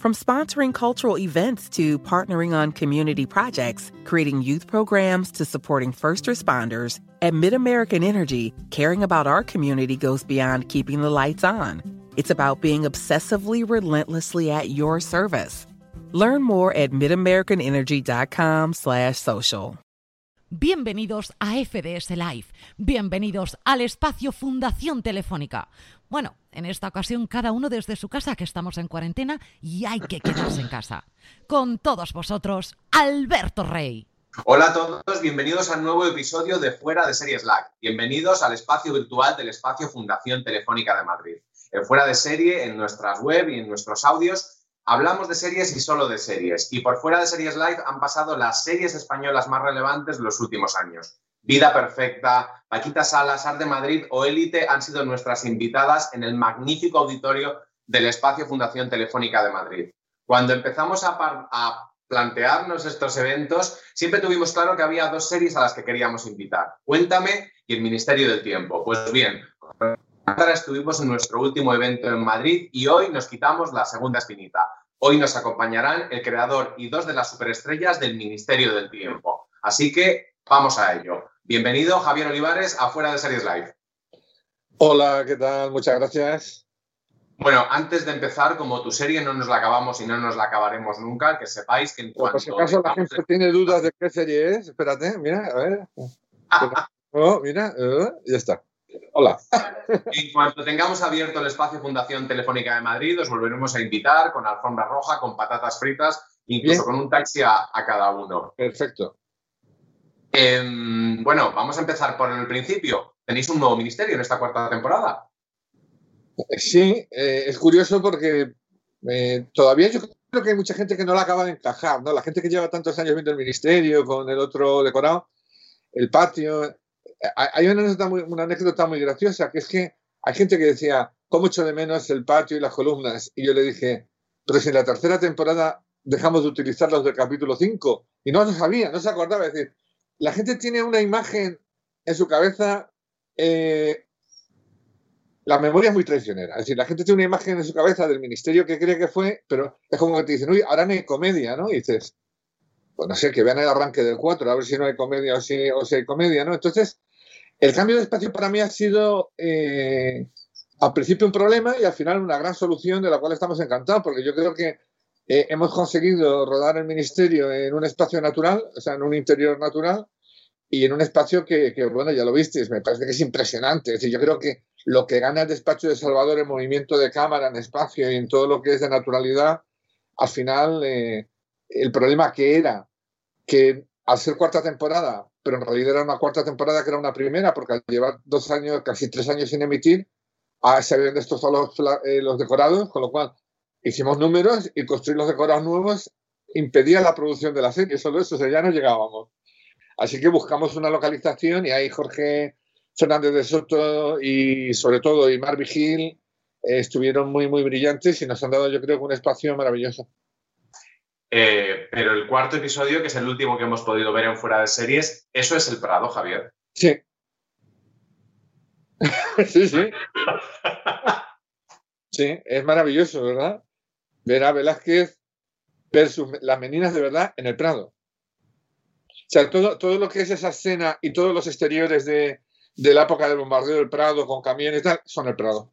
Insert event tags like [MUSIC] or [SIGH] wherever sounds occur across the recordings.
From sponsoring cultural events to partnering on community projects, creating youth programs to supporting first responders, at MidAmerican Energy, caring about our community goes beyond keeping the lights on. It's about being obsessively relentlessly at your service. Learn more at midamericanenergy.com/social. Bienvenidos a FDS Live. Bienvenidos al espacio Fundación Telefónica. Bueno, en esta ocasión cada uno desde su casa, que estamos en cuarentena y hay que quedarse en casa. Con todos vosotros, Alberto Rey. Hola a todos, bienvenidos al nuevo episodio de Fuera de Series Slack. Bienvenidos al espacio virtual del espacio Fundación Telefónica de Madrid. En Fuera de Serie, en nuestras web y en nuestros audios, hablamos de series y solo de series. Y por Fuera de Series Live han pasado las series españolas más relevantes de los últimos años. Vida Perfecta, Paquita Salas, Art de Madrid o Élite han sido nuestras invitadas en el magnífico auditorio del espacio Fundación Telefónica de Madrid. Cuando empezamos a, a plantearnos estos eventos, siempre tuvimos claro que había dos series a las que queríamos invitar. Cuéntame y el Ministerio del Tiempo. Pues bien, estuvimos en nuestro último evento en Madrid y hoy nos quitamos la segunda espinita. Hoy nos acompañarán el creador y dos de las superestrellas del Ministerio del Tiempo. Así que vamos a ello. Bienvenido, Javier Olivares, a Fuera de Series Live. Hola, ¿qué tal? Muchas gracias. Bueno, antes de empezar, como tu serie no nos la acabamos y no nos la acabaremos nunca, que sepáis que en cuanto... Por si acaso la gente tiene dudas de qué serie es, espérate, mira, a ver. [LAUGHS] oh, mira, oh, ya está. Hola. [LAUGHS] En cuanto tengamos abierto el espacio Fundación Telefónica de Madrid, os volveremos a invitar con alfombra roja, con patatas fritas, incluso con un taxi a, cada uno. Perfecto. Em, bueno, vamos a empezar por el principio. ¿Tenéis un nuevo ministerio en esta cuarta temporada? Sí, eh, es curioso porque eh, todavía yo creo que hay mucha gente que no la acaba de encajar, ¿no? La gente que lleva tantos años viendo el ministerio con el otro decorado, el patio, hay una anécdota, muy, anécdota muy graciosa, que es que hay gente que decía, ¿cómo echo de menos el patio y las columnas? Y yo le dije, pero si en la tercera temporada dejamos de utilizar los del capítulo 5, y no lo sabía, no se acordaba. Es decir, la gente tiene una imagen en su cabeza, eh, la memoria es muy traicionera. Es decir, la gente tiene una imagen en su cabeza del ministerio que cree que fue, pero es como que te dicen, uy, ahora no hay comedia, ¿no? Y dices, pues no sé, que vean el arranque del 4, a ver si no hay comedia o si, o si hay comedia, ¿no? Entonces, el cambio de espacio para mí ha sido eh, al principio un problema y al final una gran solución de la cual estamos encantados, porque yo creo que eh, hemos conseguido rodar el ministerio en un espacio natural, o sea, en un interior natural y en un espacio que, bueno, ya lo visteis, me parece que es impresionante. Es decir, yo creo que lo que gana el despacho de Salvador en movimiento de cámara, en espacio y en todo lo que es de naturalidad, al final eh, el problema que era que al ser cuarta temporada pero en realidad era una cuarta temporada que era una primera, porque al llevar dos años, casi tres años sin emitir, ah, se habían destrozado los, eh, los decorados, con lo cual hicimos números y construir los decorados nuevos impedía la producción de la serie, solo eso, o sea, ya no llegábamos. Así que buscamos una localización y ahí Jorge Fernández de Soto y sobre todo y Mar Vigil eh, estuvieron muy, muy brillantes y nos han dado yo creo que un espacio maravilloso. Eh, pero el cuarto episodio, que es el último que hemos podido ver en fuera de series, eso es el Prado, Javier. Sí. [LAUGHS] sí, sí. [LAUGHS] Sí, es maravilloso, ¿verdad? Ver a Velázquez versus las meninas de verdad en el Prado. O sea, todo, todo lo que es esa escena y todos los exteriores de, de la época del bombardeo del Prado con camiones y tal, son el Prado.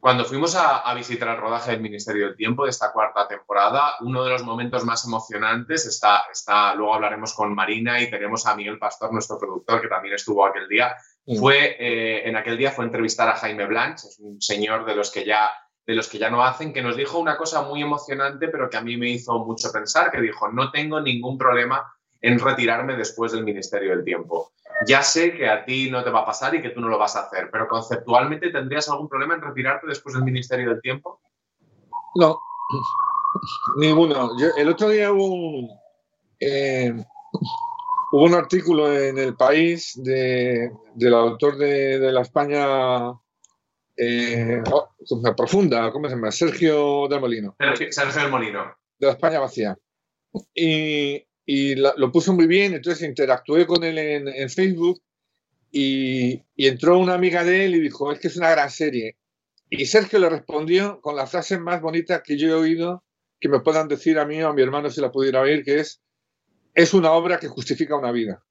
Cuando fuimos a, visitar el rodaje del Ministerio del Tiempo de esta cuarta temporada, uno de los momentos más emocionantes está, está luego hablaremos con Marina y tenemos a Miguel Pastor, nuestro productor, que también estuvo aquel día. Fue, eh, en aquel día fue entrevistar a Jaime Blanch, es un señor de los que ya de los que ya no hacen, que nos dijo una cosa muy emocionante, pero que a mí me hizo mucho pensar, que dijo, no tengo ningún problema en retirarme después del Ministerio del Tiempo. Ya sé que a ti no te va a pasar y que tú no lo vas a hacer, pero conceptualmente ¿tendrías algún problema en retirarte después del Ministerio del Tiempo? No, [LAUGHS] ninguno. el otro día hubo un, eh, hubo un artículo en El País de, del autor de, la España eh, oh, profunda, ¿cómo se llama? Sergio del Molino. Sergio del Molino. De la España vacía. Y, y lo puso muy bien, entonces interactué con él en, Facebook y, entró una amiga de él y dijo, es que es una gran serie. Y Sergio le respondió con la frase más bonita que yo he oído, que me puedan decir a mí o a mi hermano si la pudiera oír, que es, es una obra que justifica una vida.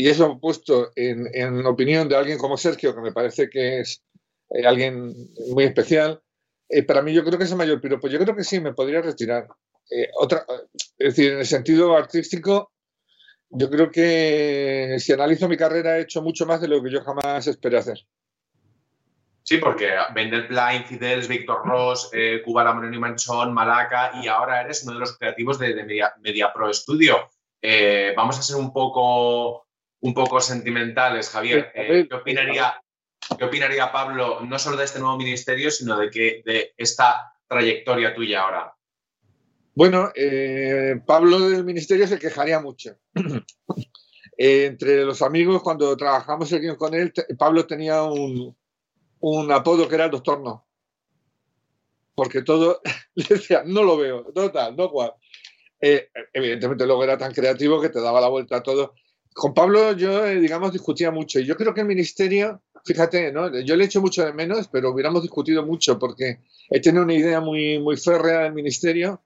Y eso puesto en, en opinión de alguien como Sergio, que me parece que es eh, alguien muy especial, eh, para mí yo creo que es el mayor piropo. Yo creo que sí, me podría retirar. Eh, otra, es decir, en el sentido artístico, yo creo que si analizo mi carrera he hecho mucho más de lo que yo jamás esperé hacer. Sí, porque Blind, Fidels, Víctor Ross, Cuba La y Manchón, Malaca, y ahora eres uno de los creativos de, Media, Pro Studio. Vamos a ser un poco, un poco sentimentales, Javier. ¿qué, opinaría, ¿Qué opinaría Pablo no solo de este nuevo ministerio, sino de, que, de esta trayectoria tuya ahora? Bueno, eh, Pablo del Ministerio se quejaría mucho. [CLEARS THROAT] Eh, entre los amigos, cuando trabajamos con él, Pablo tenía un, apodo que era el doctor no. Porque todo [LAUGHS] le decía, no lo veo, total, no cual. Eh, evidentemente luego era tan creativo que te daba la vuelta a todo. Con Pablo yo, digamos, discutía mucho. Y yo creo que el ministerio, fíjate, ¿no? yo le echo mucho de menos, pero hubiéramos discutido mucho porque he tenido una idea muy, muy férrea del ministerio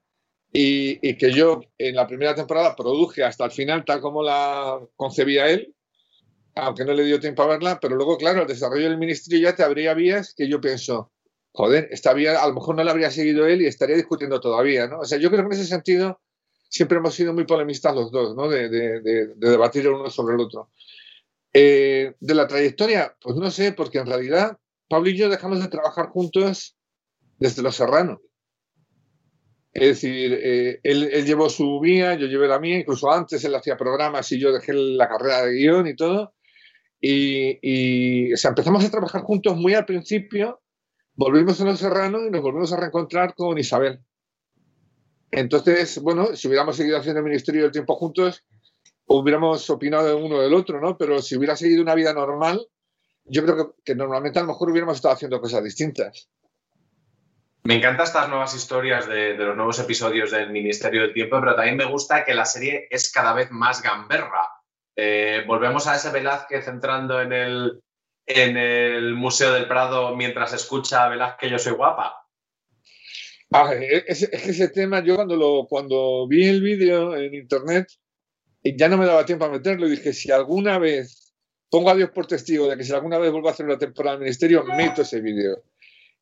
y, que yo en la primera temporada produje hasta el final tal como la concebía él, aunque no le dio tiempo a verla, pero luego, claro, el desarrollo del ministerio ya te abría vías que yo pienso, joder, esta vía a lo mejor no la habría seguido él y estaría discutiendo todavía, ¿no? O sea, yo creo que en ese sentido siempre hemos sido muy polemistas los dos, ¿no? De, de, debatir el uno sobre el otro. Eh, de la trayectoria, pues no sé, porque en realidad Pablo y yo dejamos de trabajar juntos desde Los Serranos. Es decir, eh, él, llevó su vía, yo llevé la mía, incluso antes él hacía programas y yo dejé la carrera de guion y todo. Y, empezamos a trabajar juntos muy al principio, volvimos a Los Serrano y nos volvimos a reencontrar con Isabel. Entonces, bueno, si hubiéramos seguido haciendo el Ministerio del Tiempo juntos, hubiéramos opinado uno del otro, ¿no? Pero si hubiera seguido una vida normal, yo creo que, que normalmente a lo mejor hubiéramos estado haciendo cosas distintas. Me encantan estas nuevas historias de, los nuevos episodios del Ministerio del Tiempo, pero también me gusta que la serie es cada vez más gamberra. Eh, volvemos a ese Velázquez entrando en el, en el Museo del Prado mientras escucha a Velázquez Yo soy guapa. Ah, es, que ese tema, yo cuando, lo, cuando vi el vídeo en internet, ya no me daba tiempo a meterlo y dije, si alguna vez, pongo a Dios por testigo de que si alguna vez vuelvo a hacer una temporada del Ministerio, meto ese vídeo.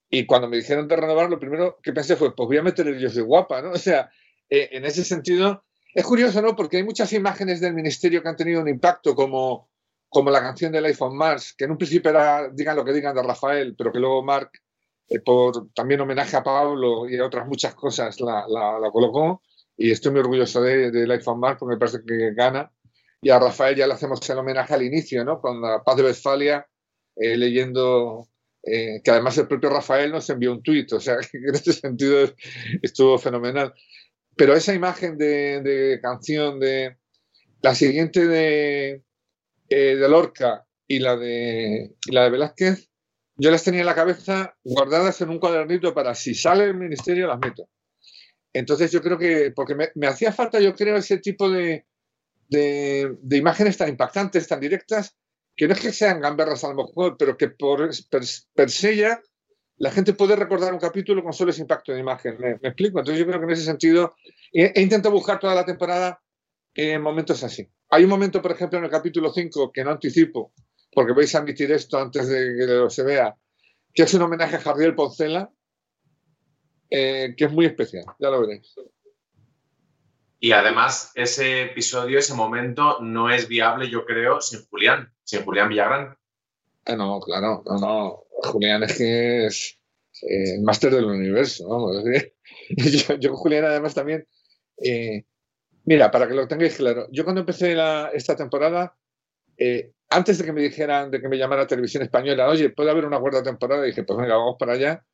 Y cuando me dijeron de renovar, lo primero que pensé fue, pues voy a meter el Yo soy guapa, ¿no? [LAUGHS] O sea, eh, en ese sentido, es curioso, ¿no? Porque hay muchas imágenes del ministerio que han tenido un impacto, como, como la canción del iPhone Mars, que en un principio era, digan lo que digan, de Rafael, pero que luego Mark, eh, por también homenaje a Pablo y a otras muchas cosas, la, la, colocó. Y estoy muy orgulloso del de, iPhone Mars porque me parece que gana. Y a Rafael ya le hacemos el homenaje al inicio, ¿no? Con la Paz de Westfalia, eh, leyendo eh, que además el propio Rafael nos envió un tuit, o sea, [LAUGHS] que en ese sentido estuvo fenomenal. Pero esa imagen de, canción de la siguiente de, eh, de Lorca y la de, la de Velázquez, yo las tenía en la cabeza guardadas en un cuadernito para si sale el ministerio las meto. Entonces yo creo que, porque me, hacía falta, yo creo, ese tipo de, de, imágenes tan impactantes, tan directas, que no es que sean gamberras a lo mejor, pero que por per, se ya la gente puede recordar un capítulo con solo ese impacto de imagen. ¿Me, explico? Entonces yo creo que en ese sentido he, he intentado buscar toda la temporada en momentos así. Hay un momento, por ejemplo, en el capítulo 5 que no anticipo, porque vais a admitir esto antes de que lo se vea, que es un homenaje a Javier Poncela, eh, que es muy especial, ya lo veréis. Y además, ese episodio, ese momento, no es viable, yo creo, sin Julián, sin Julián Villagrán. Ah, no, claro, no, no. Julián es que es eh, el máster del universo, vamos. [LAUGHS] yo, yo, Julián, además, también. Eh, mira, para que lo tengáis claro, yo cuando empecé esta temporada, antes de que me dijeran, de que me llamara Televisión Española, oye, puede haber una cuarta temporada, y dije, pues venga, vamos para allá.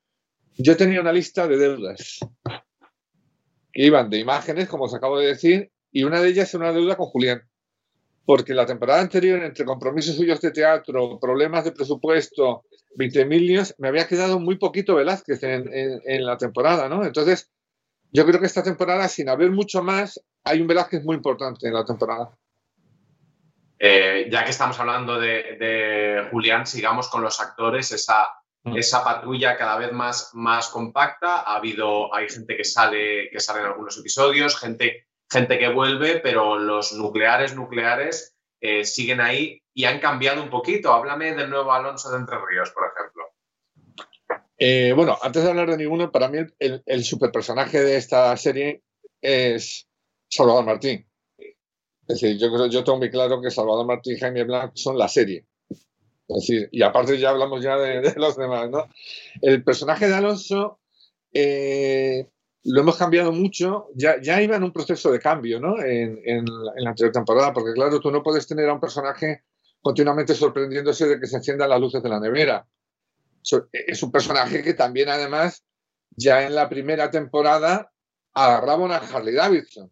Yo tenía una lista de deudas que iban de imágenes, como os acabo de decir, y una de ellas era una deuda con Julián. Porque la temporada anterior, entre compromisos suyos de teatro, problemas de presupuesto, 20.000 líos, me había quedado muy poquito Velázquez en, en la temporada, ¿no? Entonces, yo creo que esta temporada, sin haber mucho más, hay un Velázquez muy importante en la temporada. Eh, ya que estamos hablando de, Julián, sigamos con los actores, esa, mm. esa patrulla cada vez más, más compacta. Ha habido, hay gente que sale, que sale en algunos episodios, gente, gente que vuelve, pero los nucleares, nucleares eh, siguen ahí y han cambiado un poquito. Háblame del nuevo Alonso de Entre Ríos, por ejemplo. Eh, bueno, antes de hablar de ninguno, para mí el, el superpersonaje de esta serie es Salvador Martín. Es decir, yo creo, yo tengo muy claro que Salvador Martín y Jaime Blanc son la serie. Es decir, y aparte ya hablamos ya de, los demás, ¿no? El personaje de Alonso eh, lo hemos cambiado mucho, ya, ya iba en un proceso de cambio, ¿no? En, en, la anterior temporada, porque claro, tú no puedes tener a un personaje continuamente sorprendiéndose de que se enciendan las luces de la nevera. Es un personaje que también, además, ya en la primera temporada agarraba una Harley Davidson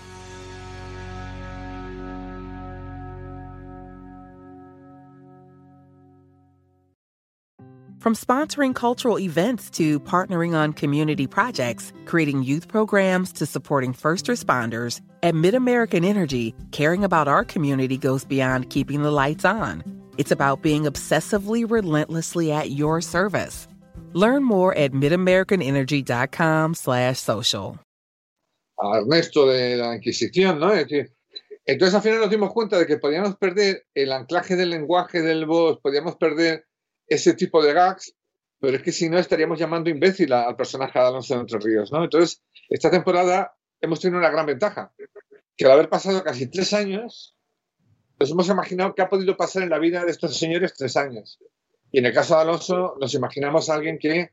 From sponsoring cultural events to partnering on community projects, creating youth programs to supporting first responders, at MidAmerican Energy, caring about our community goes beyond keeping the lights on. It's about being obsessively relentlessly at your service. Learn more at midamericanenergy.com slash social. Ernesto de la Inquisición, ¿no? Entonces al final nos dimos cuenta de que podíamos perder el anclaje del lenguaje del voz, podíamos perder ese tipo de gags, pero es que si no estaríamos llamando imbécil al personaje de Alonso de Entre Ríos, ¿no? Entonces, esta temporada hemos tenido una gran ventaja, que al haber pasado casi tres años, nos hemos imaginado qué ha podido pasar en la vida de estos señores tres años. Y en el caso de Alonso, nos imaginamos a alguien que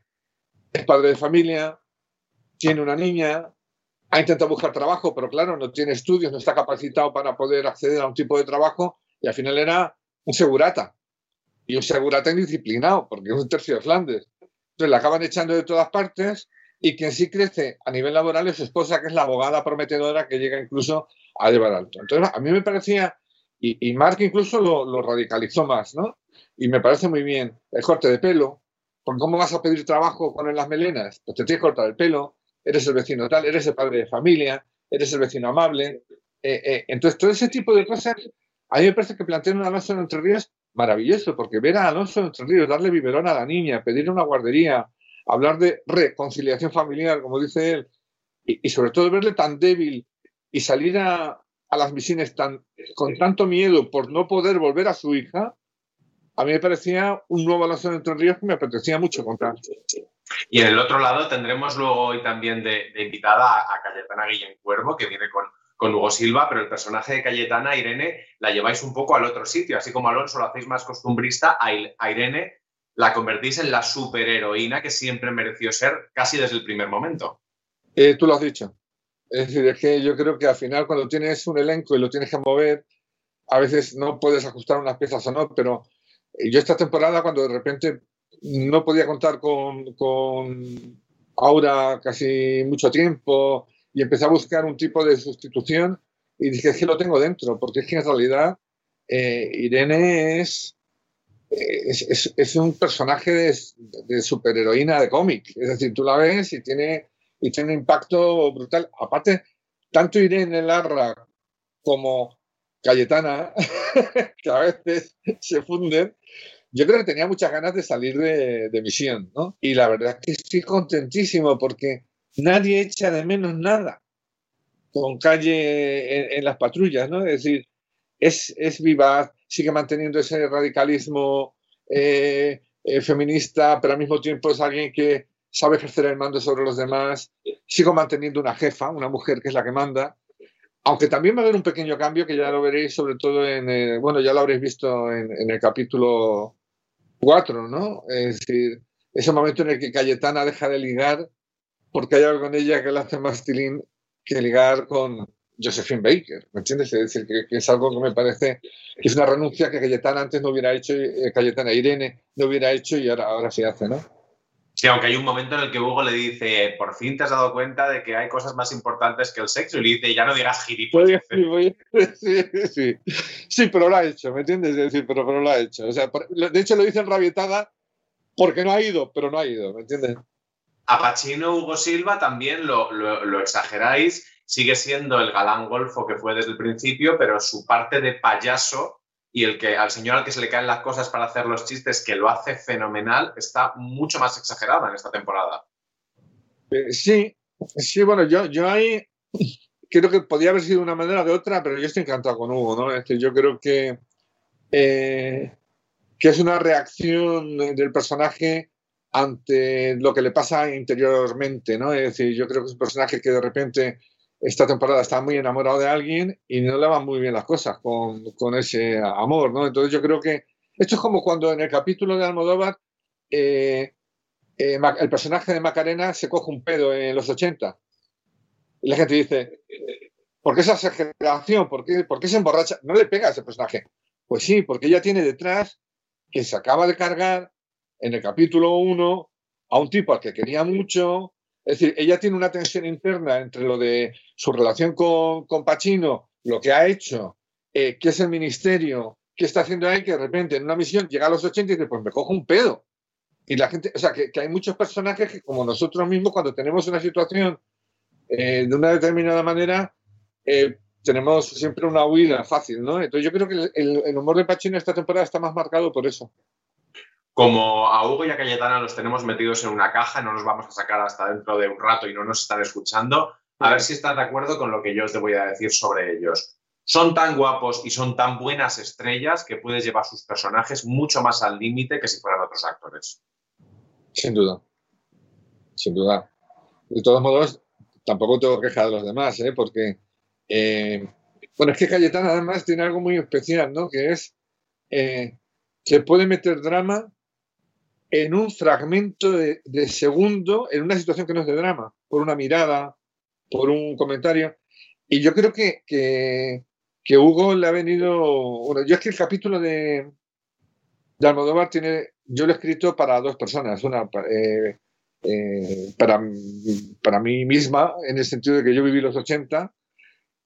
es padre de familia, tiene una niña, ha intentado buscar trabajo, pero claro, no tiene estudios, no está capacitado para poder acceder a un tipo de trabajo y al final era un segurata y un segurata indisciplinado, porque es un tercio de Flandes. Entonces la acaban echando de todas partes y quien sí crece a nivel laboral es su esposa, que es la abogada prometedora que llega incluso a llevar alto. Entonces a mí me parecía, y, y Mark incluso lo, radicalizó más, ¿no? Y me parece muy bien el corte de pelo, porque ¿cómo vas a pedir trabajo con las melenas? Pues te tienes que cortar el pelo, eres el vecino tal, eres el padre de familia, eres el vecino amable. Eh, eh, entonces todo ese tipo de cosas, a mí me parece que plantean una en Entre Ríos maravilloso, porque ver a Alonso Entre Ríos darle biberón a la niña, pedirle una guardería, hablar de reconciliación familiar, como dice él, y, sobre todo verle tan débil y salir a, las misiones tan, con tanto miedo por no poder volver a su hija, a mí me parecía un nuevo Alonso Entre Ríos que me apetecía mucho contar. Y en el otro lado tendremos luego hoy también de, invitada a, Cayetana Guillén Cuervo, que viene con, con Hugo Silva, pero el personaje de Cayetana, Irene, la lleváis un poco al otro sitio, así como Alonso lo hacéis más costumbrista, a Irene la convertís en la superheroína que siempre mereció ser casi desde el primer momento. Eh, tú lo has dicho. Es decir, es que yo creo que al final cuando tienes un elenco y lo tienes que mover, a veces no puedes ajustar unas piezas o no, pero yo esta temporada cuando de repente no podía contar con, con Aura casi mucho tiempo y empecé a buscar un tipo de sustitución y dije, es que lo tengo dentro, porque es que en realidad eh, Irene es, es, es, un personaje de, de superheroína de cómic. Es decir, tú la ves y tiene, y tiene un impacto brutal. Aparte, tanto Irene Larra como Cayetana, [LAUGHS] que a veces se funden, yo creo que tenía muchas ganas de salir de, misión, ¿no? Y la verdad es que estoy contentísimo porque nadie echa de menos nada con calle en, las patrullas, ¿no? Es decir, es, es vivaz, sigue manteniendo ese radicalismo eh, eh, feminista, pero al mismo tiempo es alguien que sabe ejercer el mando sobre los demás, sigo manteniendo una jefa, una mujer que es la que manda, aunque también va a haber un pequeño cambio que ya lo veréis sobre todo en, bueno, ya lo habréis visto en, el capítulo 4, ¿no? Es decir, ese momento en el que Cayetana deja de ligar porque hay algo en ella que le hace más tilín que ligar con Josephine Baker, ¿me entiendes? Es decir, que, es algo que me parece que es una renuncia que Cayetana antes no hubiera hecho, eh, Cayetana Irene no hubiera hecho y ahora, ahora sí hace, ¿no? Sí, aunque hay un momento en el que Hugo le dice, por fin te has dado cuenta de que hay cosas más importantes que el sexo, y le dice, ya no digas gilipollas. [LAUGHS] Sí, sí, sí. pero lo ha hecho, ¿me entiendes? Es decir, pero, pero lo ha hecho. O sea, de hecho lo dice rabietada porque no ha ido, pero no ha ido, ¿me entiendes? A Pacino Hugo Silva también lo, lo exageráis, sigue siendo el galán golfo que fue desde el principio, pero su parte de payaso y el que al señor al que se le caen las cosas para hacer los chistes, que lo hace fenomenal, está mucho más exagerado en esta temporada. Eh, sí, sí, bueno, yo, yo ahí creo que podía haber sido una manera de otra, pero yo estoy encantado con Hugo, ¿no? Es yo creo que, eh, que es una reacción del personaje ante lo que le pasa interiormente, ¿no? Es decir, yo creo que es un personaje que de repente esta temporada está muy enamorado de alguien y no le van muy bien las cosas con, con ese amor, ¿no? Entonces yo creo que esto es como cuando en el capítulo de Almodóvar eh, eh, el personaje de Macarena se coge un pedo en los 80 y la gente dice, ¿por qué esa exageración? ¿Por qué, ¿Por qué se emborracha? No le pega a ese personaje. Pues sí, porque ella tiene detrás que se acaba de cargar en el capítulo 1 a un tipo al que quería mucho, es decir, ella tiene una tensión interna entre lo de su relación con, con Pacino, lo que ha hecho, eh, qué es el ministerio, qué está haciendo ahí, que de repente en una misión llega a los 80 y dice, pues me cojo un pedo. Y la gente, o sea, que, hay muchos personajes que como nosotros mismos, cuando tenemos una situación eh, de una determinada manera, eh, tenemos siempre una huida fácil, ¿no? Entonces yo creo que el, el humor de Pacino esta temporada está más marcado por eso. Como a Hugo y a Cayetana los tenemos metidos en una caja, no nos vamos a sacar hasta dentro de un rato y no nos están escuchando, a ver si estás de acuerdo con lo que yo te voy a decir sobre ellos. Son tan guapos y son tan buenas estrellas que puedes llevar sus personajes mucho más al límite que si fueran otros actores. Sin duda. Sin duda. De todos modos, tampoco tengo queja de los demás, ¿eh? porque, eh, bueno, es que Cayetana además tiene algo muy especial, ¿no? Que es eh, que puede meter drama en un fragmento de, segundo, en una situación que no es de drama, por una mirada, por un comentario. Y yo creo que, que, Hugo le ha venido. Bueno, yo es que el capítulo de, de Almodóvar tiene. Yo lo he escrito para dos personas. Una eh, eh, para, para mí misma, en el sentido de que yo viví los 80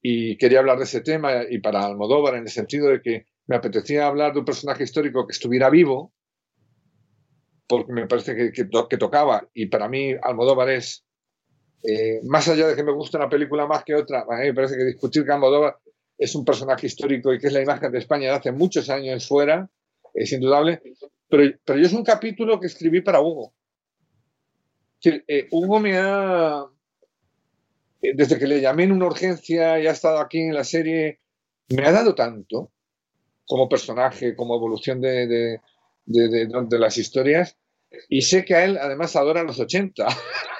y quería hablar de ese tema, y para Almodóvar, en el sentido de que me apetecía hablar de un personaje histórico que estuviera vivo porque me parece que, que, tocaba, y para mí Almodóvar es, eh, más allá de que me guste una película más que otra, a mí me parece que discutir que Almodóvar es un personaje histórico y que es la imagen de España de hace muchos años fuera, es indudable, pero, pero yo es un capítulo que escribí para Hugo. Eh, Hugo me ha, eh, desde que le llamé en una urgencia y ha estado aquí en la serie, me ha dado tanto como personaje, como evolución de, de, de, las historias, Y sé que a él además adora los 80.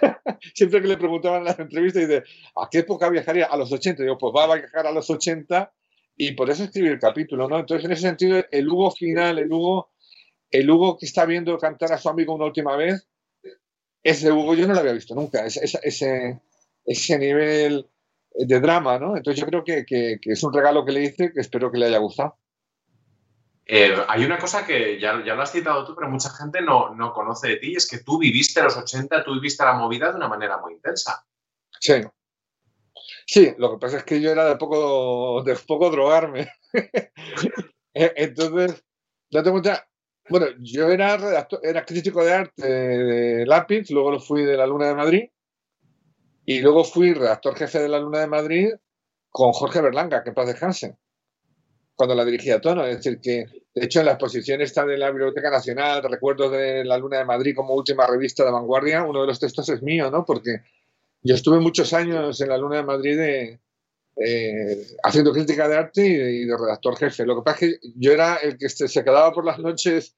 [LAUGHS] Siempre que le preguntaban en las entrevistas, dice, ¿a qué época viajaría? A los 80. digo, pues va a viajar a los 80 y por eso escribí el capítulo, ¿no? Entonces, en ese sentido, el Hugo final, el Hugo, el Hugo que está viendo cantar a su amigo una última vez, ese Hugo yo no lo había visto nunca, ese, ese, ese nivel de drama, ¿no? Entonces yo creo que, que, que, es un regalo que le hice que espero que le haya gustado. Eh, hay una cosa que ya, ya, lo has citado tú, pero mucha gente no, no conoce de ti, es que tú viviste los 80, tú viviste la movida de una manera muy intensa. Sí. Sí, lo que pasa es que yo era de poco, de poco drogarme. [LAUGHS] Entonces, date cuenta, bueno, yo era redactor, era crítico de arte de Lápiz, luego lo fui de la Luna de Madrid y luego fui redactor jefe de la Luna de Madrid con Jorge Berlanga, que paz descanse cuando la dirigía Tono. Es decir, que de hecho en la exposición está de la Biblioteca Nacional, Recuerdos de la Luna de Madrid como última revista de vanguardia, uno de los textos es mío, ¿no? Porque yo estuve muchos años en la Luna de Madrid de, eh, haciendo crítica de arte y de, redactor jefe. Lo que pasa es que yo era el que se, se quedaba por las noches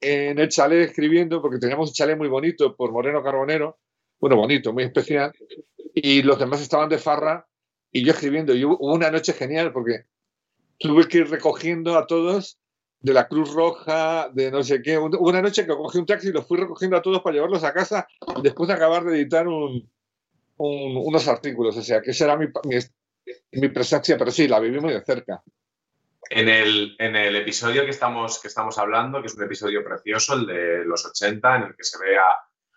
en el chalet escribiendo, porque teníamos un chalet muy bonito por Moreno Carbonero, bueno, bonito, muy especial, y los demás estaban de farra y yo escribiendo. Y hubo una noche genial porque tuve que ir recogiendo a todos de la Cruz Roja, de no sé qué. Una noche que cogí un taxi y los fui recogiendo a todos para llevarlos a casa después de acabar de editar un, un, unos artículos. O sea, que esa era mi, mi, mi, presencia, pero sí, la viví muy de cerca. En el, en el episodio que estamos, que estamos hablando, que es un episodio precioso, el de los 80, en el que se ve a,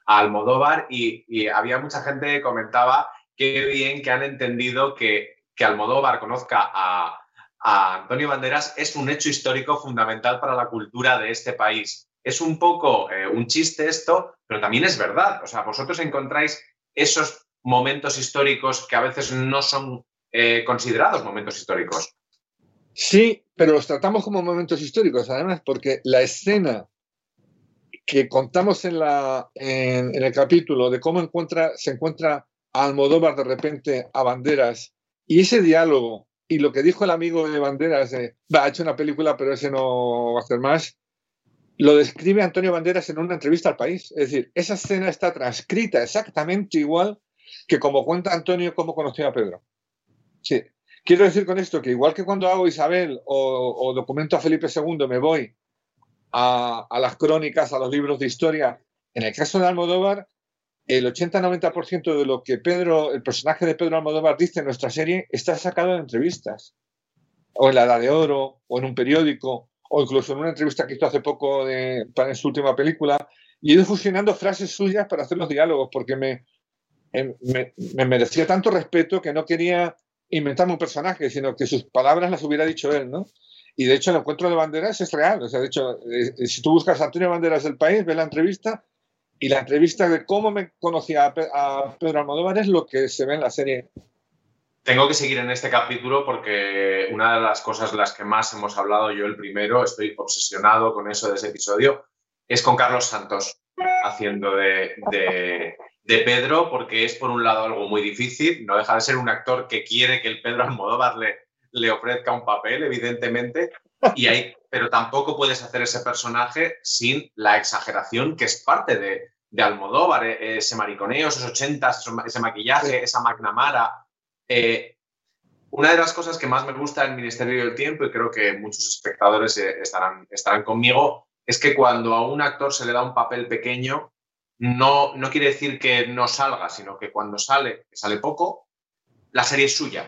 a Almodóvar, y, y, había mucha gente que comentaba qué bien que han entendido que, que Almodóvar conozca a, a Antonio Banderas es un hecho histórico fundamental para la cultura de este país. Es un poco eh, un chiste esto, pero también es verdad. O sea, vosotros encontráis esos momentos históricos que a veces no son eh, considerados momentos históricos. Sí, pero los tratamos como momentos históricos, además, porque la escena que contamos en, la, en, el capítulo de cómo encuentra, se encuentra Almodóvar de repente a Banderas y ese diálogo y lo que dijo el amigo de Banderas, ha hecho una película, pero ese no va a hacer más, lo describe Antonio Banderas en una entrevista al país. Es decir, esa escena está transcrita exactamente igual que como cuenta Antonio cómo conoció a Pedro. Sí. Quiero decir con esto que igual que cuando hago Isabel o, o documento a Felipe II, me voy a las crónicas, a los libros de historia, en el caso de Almodóvar, el 80-90% de lo que Pedro, el personaje de Pedro Almodóvar dice en nuestra serie está sacado de entrevistas, o en la Edad de Oro, o en un periódico, o incluso en una entrevista que hizo hace poco de, para su última película, y he ido fusionando frases suyas para hacer los diálogos, porque me, me, me merecía tanto respeto que no quería inventarme un personaje, sino que sus palabras las hubiera dicho él, ¿no? Y de hecho el encuentro de Banderas es real, o sea, de hecho, eh, si tú buscas Antonio Banderas del país, ve la entrevista y la entrevista de cómo me conocía a, Pedro Almodóvar es lo que se ve en la serie. Tengo que seguir en este capítulo porque una de las cosas de las que más hemos hablado, yo el primero, estoy obsesionado con eso de ese episodio, es con Carlos Santos haciendo de, de, Pedro, porque es por un lado algo muy difícil, no deja de ser un actor que quiere que el Pedro Almodóvar le, le ofrezca un papel, evidentemente, y hay, pero tampoco puedes hacer ese personaje sin la exageración que es parte de, de Almodóvar, eh, ese mariconeo, esos ochentas, ese maquillaje, esa McNamara. Eh, una de las cosas que más me gusta del Ministerio del Tiempo, y creo que muchos espectadores eh, estarán, estarán conmigo, es que cuando a un actor se le da un papel pequeño, no, no quiere decir que no salga, sino que cuando sale, que sale poco, la serie es suya.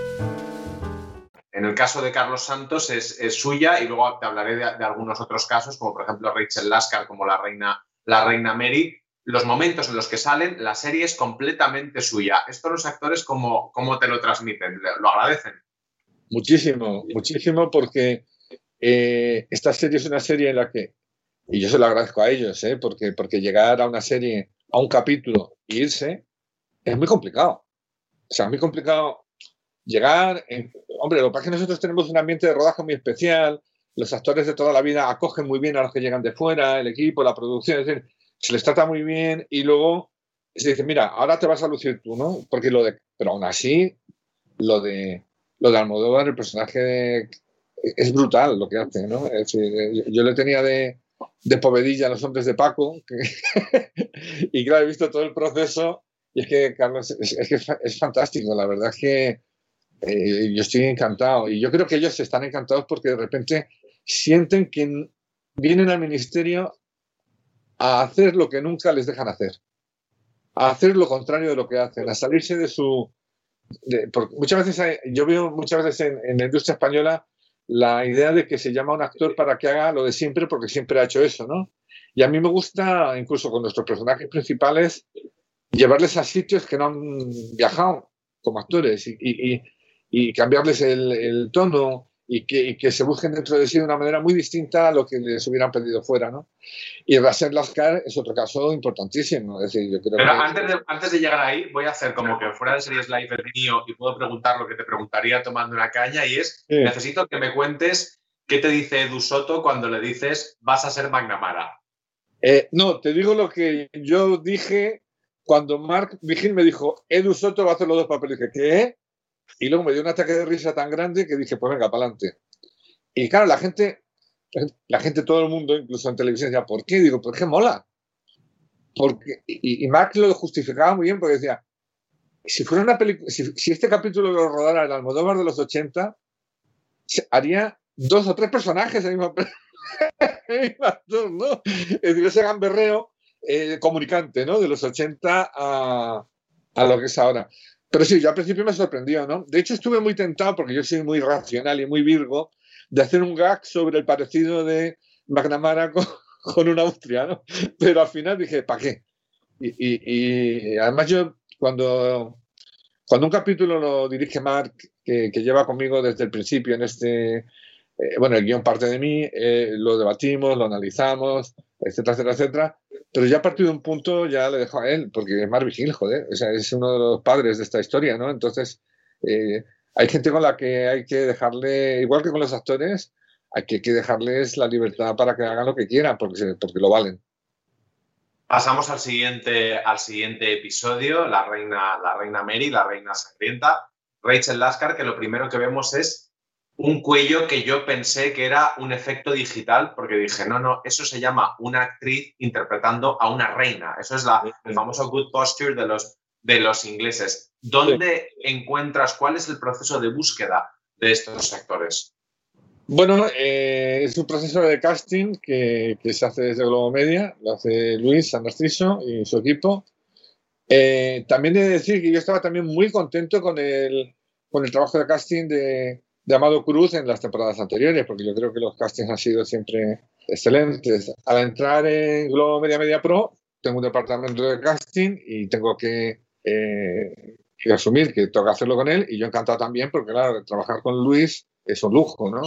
En el caso de Carlos Santos es, suya y luego te hablaré de, algunos otros casos, como por ejemplo Rachel Laskar como la reina, la reina Mary. Los momentos en los que salen, la serie es completamente suya. ¿Esto los actores cómo, cómo te lo transmiten? ¿Lo agradecen? Muchísimo, muchísimo porque eh, esta serie es una serie en la que, y yo se lo agradezco a ellos, ¿eh? porque, porque llegar a una serie, a un capítulo e irse, es muy complicado. O sea, es muy complicado llegar. Hombre, lo que pasa es que nosotros tenemos un ambiente de rodaje muy especial. Los actores de toda la vida acogen muy bien a los que llegan de fuera, el equipo, la producción, es decir, se les trata muy bien y luego se dice, mira, ahora te vas a lucir tú, ¿no? Porque lo de, pero aún así, lo de, lo de Almodóvar, el personaje es brutal lo que hace, ¿no? Es decir, yo le tenía de, de povedilla a los hombres de Paco [LAUGHS] y claro, he visto todo el proceso y es que, Carlos, es, que es fantástico, la verdad es que eh, yo estoy encantado. Y yo creo que ellos están encantados porque de repente sienten que vienen al ministerio a hacer lo que nunca les dejan hacer. A hacer lo contrario de lo que hacen, a salirse de su... muchas veces, yo veo muchas veces en, en, la industria española la idea de que se llama a un actor para que haga lo de siempre porque siempre ha hecho eso, ¿no? Y a mí me gusta, incluso con nuestros personajes principales, llevarles a sitios que no han viajado como actores y, y cambiarles el, tono y que, que, se busquen dentro de sí de una manera muy distinta a lo que les hubieran pedido fuera, ¿no? Y Raser Lascar es otro caso importantísimo. Es decir, yo creo Pero antes, de, antes de llegar ahí, voy a hacer como que fuera de Series Live el mío y puedo preguntar lo que te preguntaría tomando una caña y es, necesito que me cuentes qué te dice Edu Soto cuando le dices vas a ser McNamara. Eh, no, te digo lo que yo dije cuando Mark Vigil me dijo, Edu Soto va a hacer los dos papeles. Dije, ¿qué? Y luego me dio un ataque de risa tan grande que dije, pues venga, para adelante. Y claro, la gente, la gente, todo el mundo, incluso en televisión, decía, ¿por qué? Digo, ¿por qué mola? Porque, y, y lo justificaba muy bien porque decía, si fuera una película, si, este capítulo lo rodara el Almodóvar de los 80, haría dos o tres personajes el mismo, [LAUGHS] ¿no? Es decir, ese gamberreo eh, comunicante, ¿no? De los 80 a, a lo que es ahora. Pero sí, yo al principio me sorprendió, ¿no? De hecho, estuve muy tentado, porque yo soy muy racional y muy virgo, de hacer un gag sobre el parecido de McNamara con, [LAUGHS] un austriano. Pero al final dije, ¿para qué? Y, además yo, cuando, cuando un capítulo lo dirige Mark, que, lleva conmigo desde el principio en este, eh, bueno, el guion parte de mí, eh, lo debatimos, lo analizamos, etcétera, etcétera, etcétera. Pero ya a partir de un punto ya le dejo a él, porque es Marvin Hill, joder, o sea, es uno de los padres de esta historia, ¿no? Entonces, eh, hay gente con la que hay que dejarle, igual que con los actores, hay que, que dejarles la libertad para que hagan lo que quieran, porque, porque lo valen. Pasamos al siguiente, al siguiente episodio, la reina, la reina Mary, la reina sangrienta, Rachel Lascar, que lo primero que vemos es un cuello que yo pensé que era un efecto digital, porque dije, no, no, eso se llama una actriz interpretando a una reina. Eso es la, el famoso good posture de los, de los ingleses. ¿Dónde encuentras, cuál es el proceso de búsqueda de estos actores? Bueno, eh, es un proceso de casting que, se hace desde Globo Media, lo hace Luis San Narciso y su equipo. Eh, también he de decir que yo estaba también muy contento con el, con el trabajo de casting de, de Amado Cruz en las temporadas anteriores, porque yo creo que los castings han sido siempre excelentes. Al entrar en Globo Media Media Pro, tengo un departamento de casting y tengo que, eh, asumir que tengo que hacerlo con él y yo encantado también, porque claro, trabajar con Luis es un lujo, ¿no?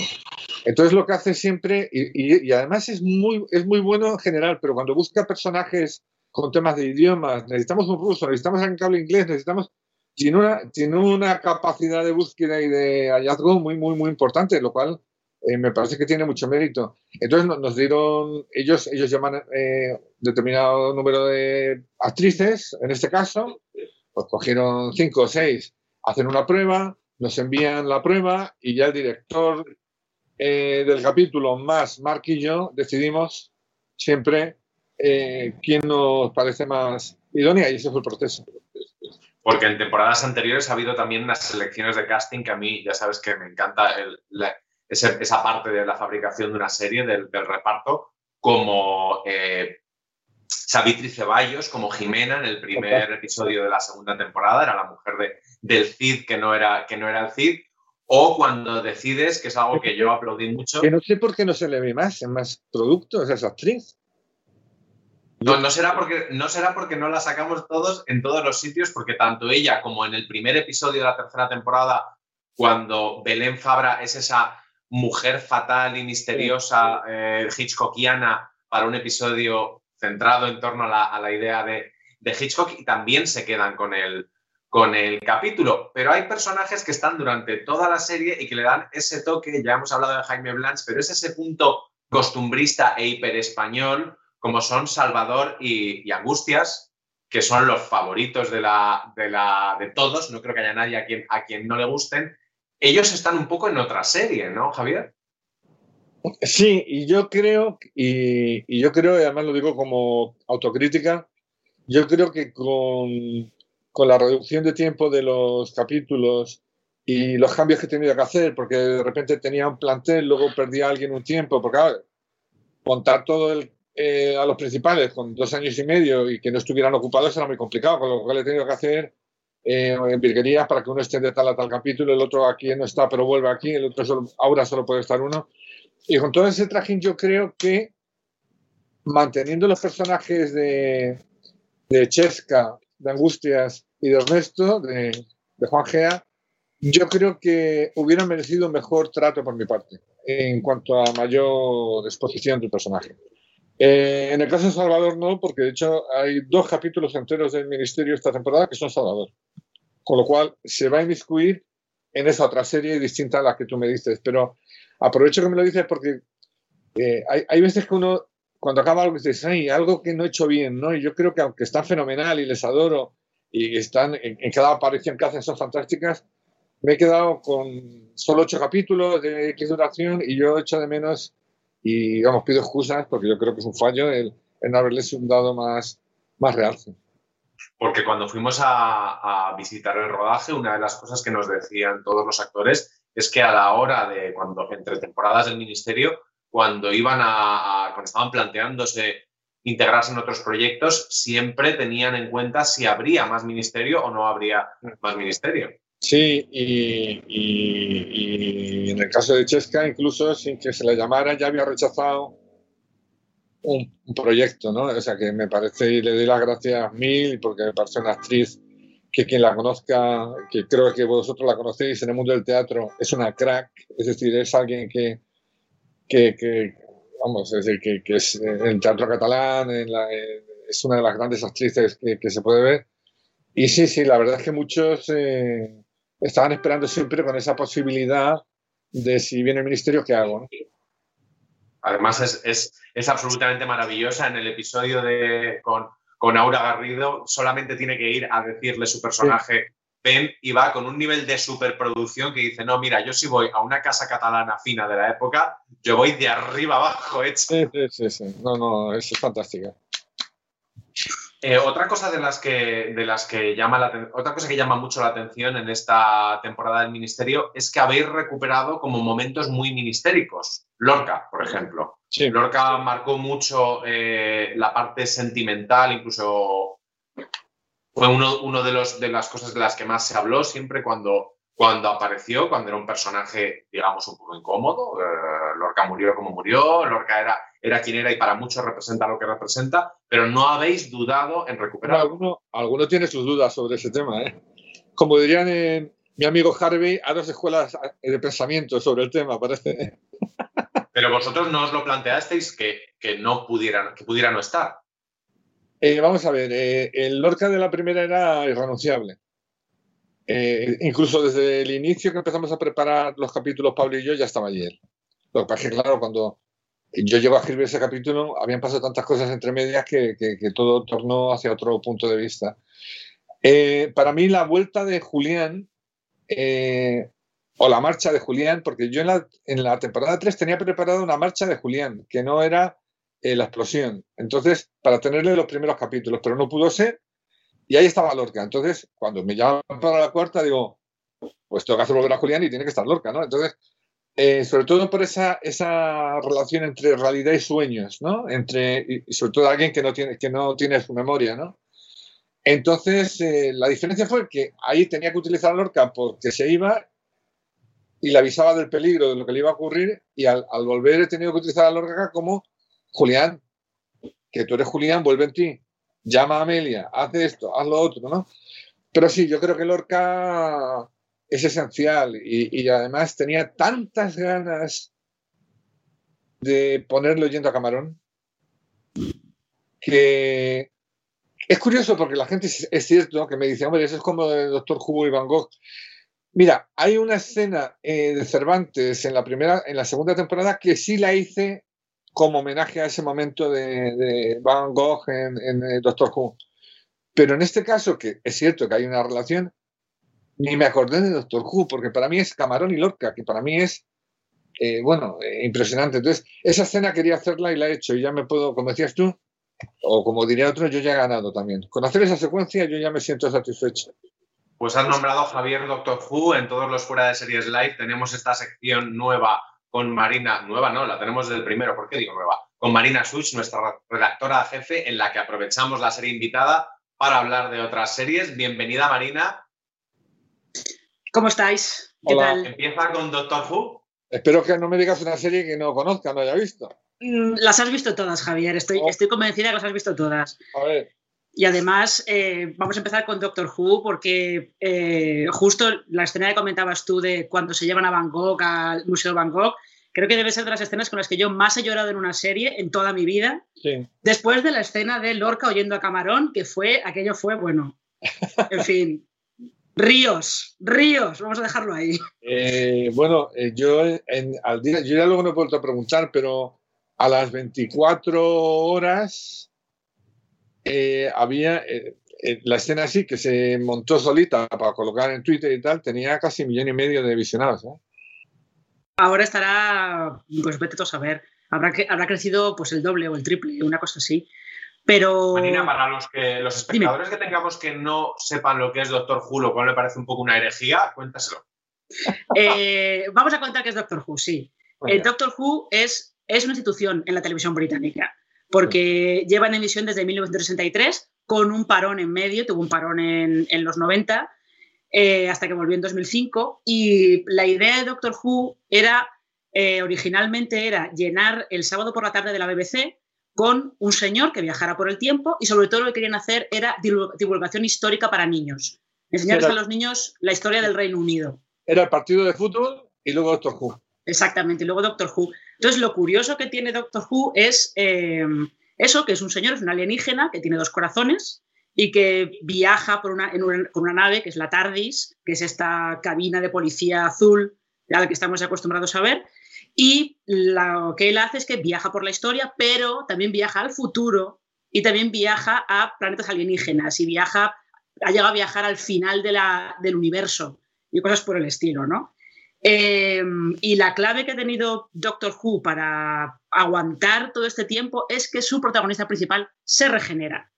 Entonces lo que hace siempre, y, y, además es muy, es muy bueno en general, pero cuando busca personajes con temas de idiomas, necesitamos un ruso, necesitamos un cable inglés, necesitamos tiene una, tiene una capacidad de búsqueda y de hallazgo muy, muy, muy importante, lo cual eh, me parece que tiene mucho mérito. Entonces nos, dieron, ellos, ellos llaman eh, determinado número de actrices, en este caso, pues cogieron cinco o seis, hacen una prueba, nos envían la prueba y ya el director eh, del capítulo más Mark y yo decidimos siempre quién nos parece más idónea y ese fue el proceso porque en temporadas anteriores ha habido también unas selecciones de casting que a mí ya sabes que me encanta esa parte de la fabricación de una serie, del, reparto, como eh, Savitri Ceballos, como Jimena en el primer episodio de la segunda temporada, era la mujer de, del Cid que no, era, que no era el Cid, o cuando decides, que es algo que yo aplaudí mucho. Que no sé por qué no se le ve más en más productos a esa actriz. No, no, será porque, no será porque no la sacamos todos en todos los sitios, porque tanto ella como en el primer episodio de la tercera temporada, cuando Belén Fabra es esa mujer fatal y misteriosa eh, hitchcockiana para un episodio centrado en torno a la, idea de, de, Hitchcock y también se quedan con el, con el capítulo. Pero hay personajes que están durante toda la serie y que le dan ese toque, ya hemos hablado de Jaime Blanch, pero es ese punto costumbrista e hiper español como son Salvador y, Angustias, que son los favoritos de, la, de, todos, no creo que haya nadie a quien, no le gusten, ellos están un poco en otra serie, ¿no, Javier? Sí, y yo creo, y, yo creo, y además lo digo como autocrítica, yo creo que con, con, la reducción de tiempo de los capítulos y los cambios que he tenido que hacer, porque de repente tenía un plantel, luego perdí a alguien un tiempo, porque contar todo el eh, a los principales con dos años y medio y que no estuvieran ocupados era muy complicado, con lo cual he tenido que hacer eh, en virguerías para que uno esté de tal a tal capítulo, el otro aquí no está, pero vuelve aquí, el otro solo, ahora solo puede estar uno. Y con todo ese trajín yo creo que manteniendo los personajes de, de Chesca, de Angustias y de Ernesto, de, de Juan Gea, yo creo que hubieran merecido un mejor trato por mi parte en cuanto a mayor exposición del personaje. Eh, en el caso de Salvador no, porque de hecho hay dos capítulos enteros del Ministerio esta temporada que son Salvador. Con lo cual se va a inmiscuir en esa otra serie distinta a la que tú me dices. Pero aprovecho que me lo dices porque eh, hay, veces que uno, cuando acaba algo, dice, hay algo que no he hecho bien, ¿no? Y yo creo que aunque están fenomenal y les adoro y están en, en cada aparición que hacen son fantásticas, me he quedado con solo ocho capítulos de X duración y yo echo de menos y vamos, pido excusas porque yo creo que es un fallo el, no haberles dado más, más realce. Porque cuando fuimos a, visitar el rodaje, una de las cosas que nos decían todos los actores es que a la hora de, cuando entre temporadas del ministerio, cuando iban a, cuando estaban planteándose integrarse en otros proyectos, siempre tenían en cuenta si habría más ministerio o no habría más ministerio. Sí, y, en el caso de Chesca, incluso sin que se le llamara, ya había rechazado un, proyecto, ¿no? O sea, que me parece, y le doy las gracias mil, porque me parece una actriz que quien la conozca, que creo que vosotros la conocéis en el mundo del teatro, es una crack, es decir, es alguien que, que, vamos, es decir, que, que, es en el teatro catalán, es una de las grandes actrices que, se puede ver. Y sí, sí, la verdad es que muchos... Eh, estaban esperando siempre con esa posibilidad de si viene el ministerio, ¿qué hago? Además, es, es, absolutamente maravillosa en el episodio de, con, con, Aura Garrido. Solamente tiene que ir a decirle su personaje, ven, y va con un nivel de superproducción que dice, no, mira, yo si voy a una casa catalana fina de la época, yo voy de arriba abajo, hecho. Sí, sí, sí. No, no, es fantástica. Eh, otra cosa de las que, de las que llama la, otra cosa que llama mucho la atención en esta temporada del Ministerio es que habéis recuperado como momentos muy ministéricos. Lorca, por ejemplo. Lorca marcó mucho eh, la parte sentimental, incluso fue uno, uno de, los, de las cosas de las que más se habló siempre cuando cuando apareció, cuando era un personaje, digamos, un poco incómodo. Eh, Lorca murió como murió, Lorca era, era quien era y para muchos representa lo que representa, pero no habéis dudado en recuperarlo. alguno, tiene sus dudas sobre ese tema. ¿eh? Como dirían en, mi amigo Harvey, a dos escuelas de pensamiento sobre el tema, parece. [LAUGHS] Pero vosotros no os lo planteasteis que, que no pudieran, que pudiera no estar. Eh, vamos a ver, el Lorca de la primera era irrenunciable. Eh, incluso desde el inicio que empezamos a preparar los capítulos, Pablo y yo, ya estaba ayer. Lo que pasa es que, claro, cuando yo llego a escribir ese capítulo, habían pasado tantas cosas entre medias que, todo tornó hacia otro punto de vista. Eh, para mí, la vuelta de Julián, eh, o la marcha de Julián, porque yo en la, en la temporada 3 tenía preparada una marcha de Julián, que no era la explosión. Entonces, para tenerle los primeros capítulos, pero no pudo ser y ahí estaba Lorca. Entonces, cuando me llaman para la cuarta, digo, pues tengo que hacer volver a Julián y tiene que estar Lorca, ¿no? Entonces, eh, sobre todo por esa, esa relación entre realidad y sueños, ¿no? Entre, y sobre todo alguien que no tiene, que no tiene su memoria, ¿no? Entonces, eh, la diferencia fue que ahí tenía que utilizar a Lorca porque se iba y le avisaba del peligro, de lo que le iba a ocurrir, y al, volver he tenido que utilizar a Lorca como Julián, que tú eres Julián, vuelve en ti, llama a Amelia, haz esto, haz lo otro, ¿no? Pero sí, yo creo que Lorca es esencial y, y además tenía tantas ganas de ponerlo yendo a Camarón que es curioso porque la gente es, cierto que me dice, hombre, eso es como el Doctor Hugo y Van Gogh. Mira, hay una escena eh, de Cervantes en la primera, en la segunda temporada que sí la hice como homenaje a ese momento de, Van Gogh en, en, Doctor Who. Pero en este caso, que es cierto que hay una relación, ni me acordé de Doctor Who, porque para mí es Camarón y Lorca, que para mí es, eh, bueno, eh, impresionante. Entonces, esa escena quería hacerla y la he hecho, y ya me puedo, como decías tú, o como diría otro, yo ya he ganado también. Con hacer esa secuencia yo ya me siento satisfecho. Pues has nombrado Javier Doctor Who en todos los fuera de series live. Tenemos esta sección nueva con Marina, nueva no, la tenemos desde el primero, ¿por qué digo nueva? Con Marina Such, nuestra redactora jefe, en la que aprovechamos la serie invitada para hablar de otras series. Bienvenida, Marina. ¿Cómo estáis? ¿Qué tal? Empieza con Doctor Who. Espero que no me digas una serie que no conozca, no haya visto. Mm, las has visto todas, Javier. Estoy, oh. estoy convencida que las has visto todas. A ver. Y además, eh, vamos a empezar con Doctor Who, porque eh, justo la escena que comentabas tú de cuando se llevan a Van Gogh al Museo Van Gogh, creo que debe ser de las escenas con las que yo más he llorado en una serie en toda mi vida. Sí. Después de la escena de Lorca oyendo a Camarón, que fue, aquello fue, bueno, en fin. Ríos, ríos, vamos a dejarlo ahí. Eh, bueno, yo al día, yo ya luego no he vuelto a preguntar, pero a las 24 horas eh, había eh, eh, la escena así que se montó solita para colocar en Twitter y tal, tenía casi un millón y medio de visionados. Ahora estará, pues vete a saber, habrá, que, habrá crecido pues el doble o el triple, una cosa así. Pero. Marina, para los, que, los espectadores que tengamos que no sepan lo que es Doctor Who, lo cual me parece un poco una herejía, cuéntaselo. [LAUGHS] vamos a contar qué es Doctor Who, sí. El Doctor Who es es una institución en la televisión británica, porque lleva en emisión desde 1963, con un parón en medio, tuvo un parón en, los 90, eh, hasta que volvió en 2005, y la idea de Doctor Who era, eh, originalmente era llenar el sábado por la tarde de la BBC con un señor que viajara por el tiempo y sobre todo lo que querían hacer era divulgación histórica para niños, enseñarles a los niños la historia del Reino Unido. Era el partido de fútbol y luego Doctor Who. Exactamente, y luego Doctor Who. Entonces, lo curioso que tiene Doctor Who es eh, eso, que es un señor, es un alienígena que tiene dos corazones y que viaja por una, con una nave que es la TARDIS, que es esta cabina de policía azul a la que estamos acostumbrados a ver. Y lo que él hace es que viaja por la historia, pero también viaja al futuro y también viaja a planetas alienígenas y viaja, ha llegado a viajar al final del universo y cosas por el estilo, ¿no? Em, y la clave que ha tenido Doctor Who para aguantar todo este tiempo es que su protagonista principal se regenera,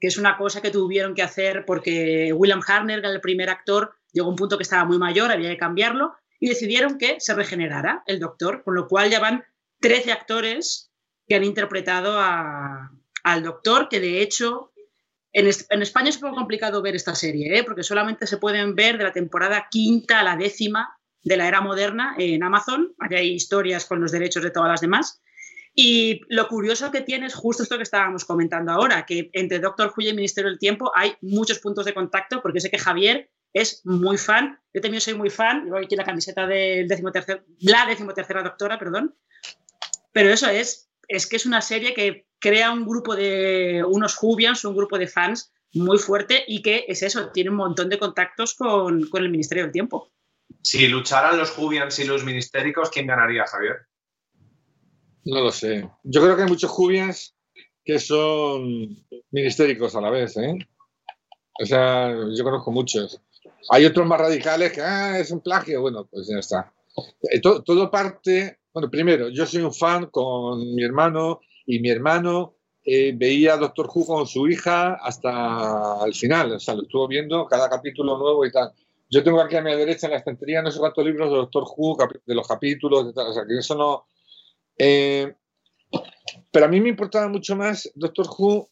que es una cosa que tuvieron que hacer porque William Hartner, el primer actor, llegó a un punto que estaba muy mayor, había que cambiarlo, y decidieron que se regenerara el Doctor, con lo cual ya van 13 actores que han interpretado al Doctor, que de hecho en, España es un poco complicado ver esta serie, ¿eh? porque solamente se pueden ver de la temporada quinta a la décima de la era moderna en Amazon. Aquí hay historias con los derechos de todas las demás. Y lo curioso que tiene es justo esto que estábamos comentando ahora, que entre Doctor Who y Ministerio del Tiempo hay muchos puntos de contacto, porque sé que Javier es muy fan, yo también soy muy fan, llevo aquí la camiseta del decimotercer, la decimotercera doctora, perdón, pero eso es, es que es una serie que crea un grupo de, unos Jubians, un grupo de fans muy fuerte y que es eso, tiene un montón de contactos con, con el Ministerio del Tiempo. Si lucharan los Jubians y los ministéricos, ¿quién ganaría, Javier? No lo sé. Yo creo que hay muchos Jubians que son ministéricos a la vez, ¿eh? O sea, yo conozco muchos. Hay otros más radicales que, ah, es un plagio. Bueno, pues ya está. Eh, todo, parte, bueno, primero, yo soy un fan con mi hermano y mi hermano eh, veía Doctor Who con su hija hasta el final. O sea, lo estuvo viendo cada capítulo nuevo y tal. Yo tengo aquí a mi derecha en la estantería no sé cuántos libros de Doctor Who, de los capítulos, de tal, o sea, que eso no... Eh, pero a mí me importaba mucho más Doctor Who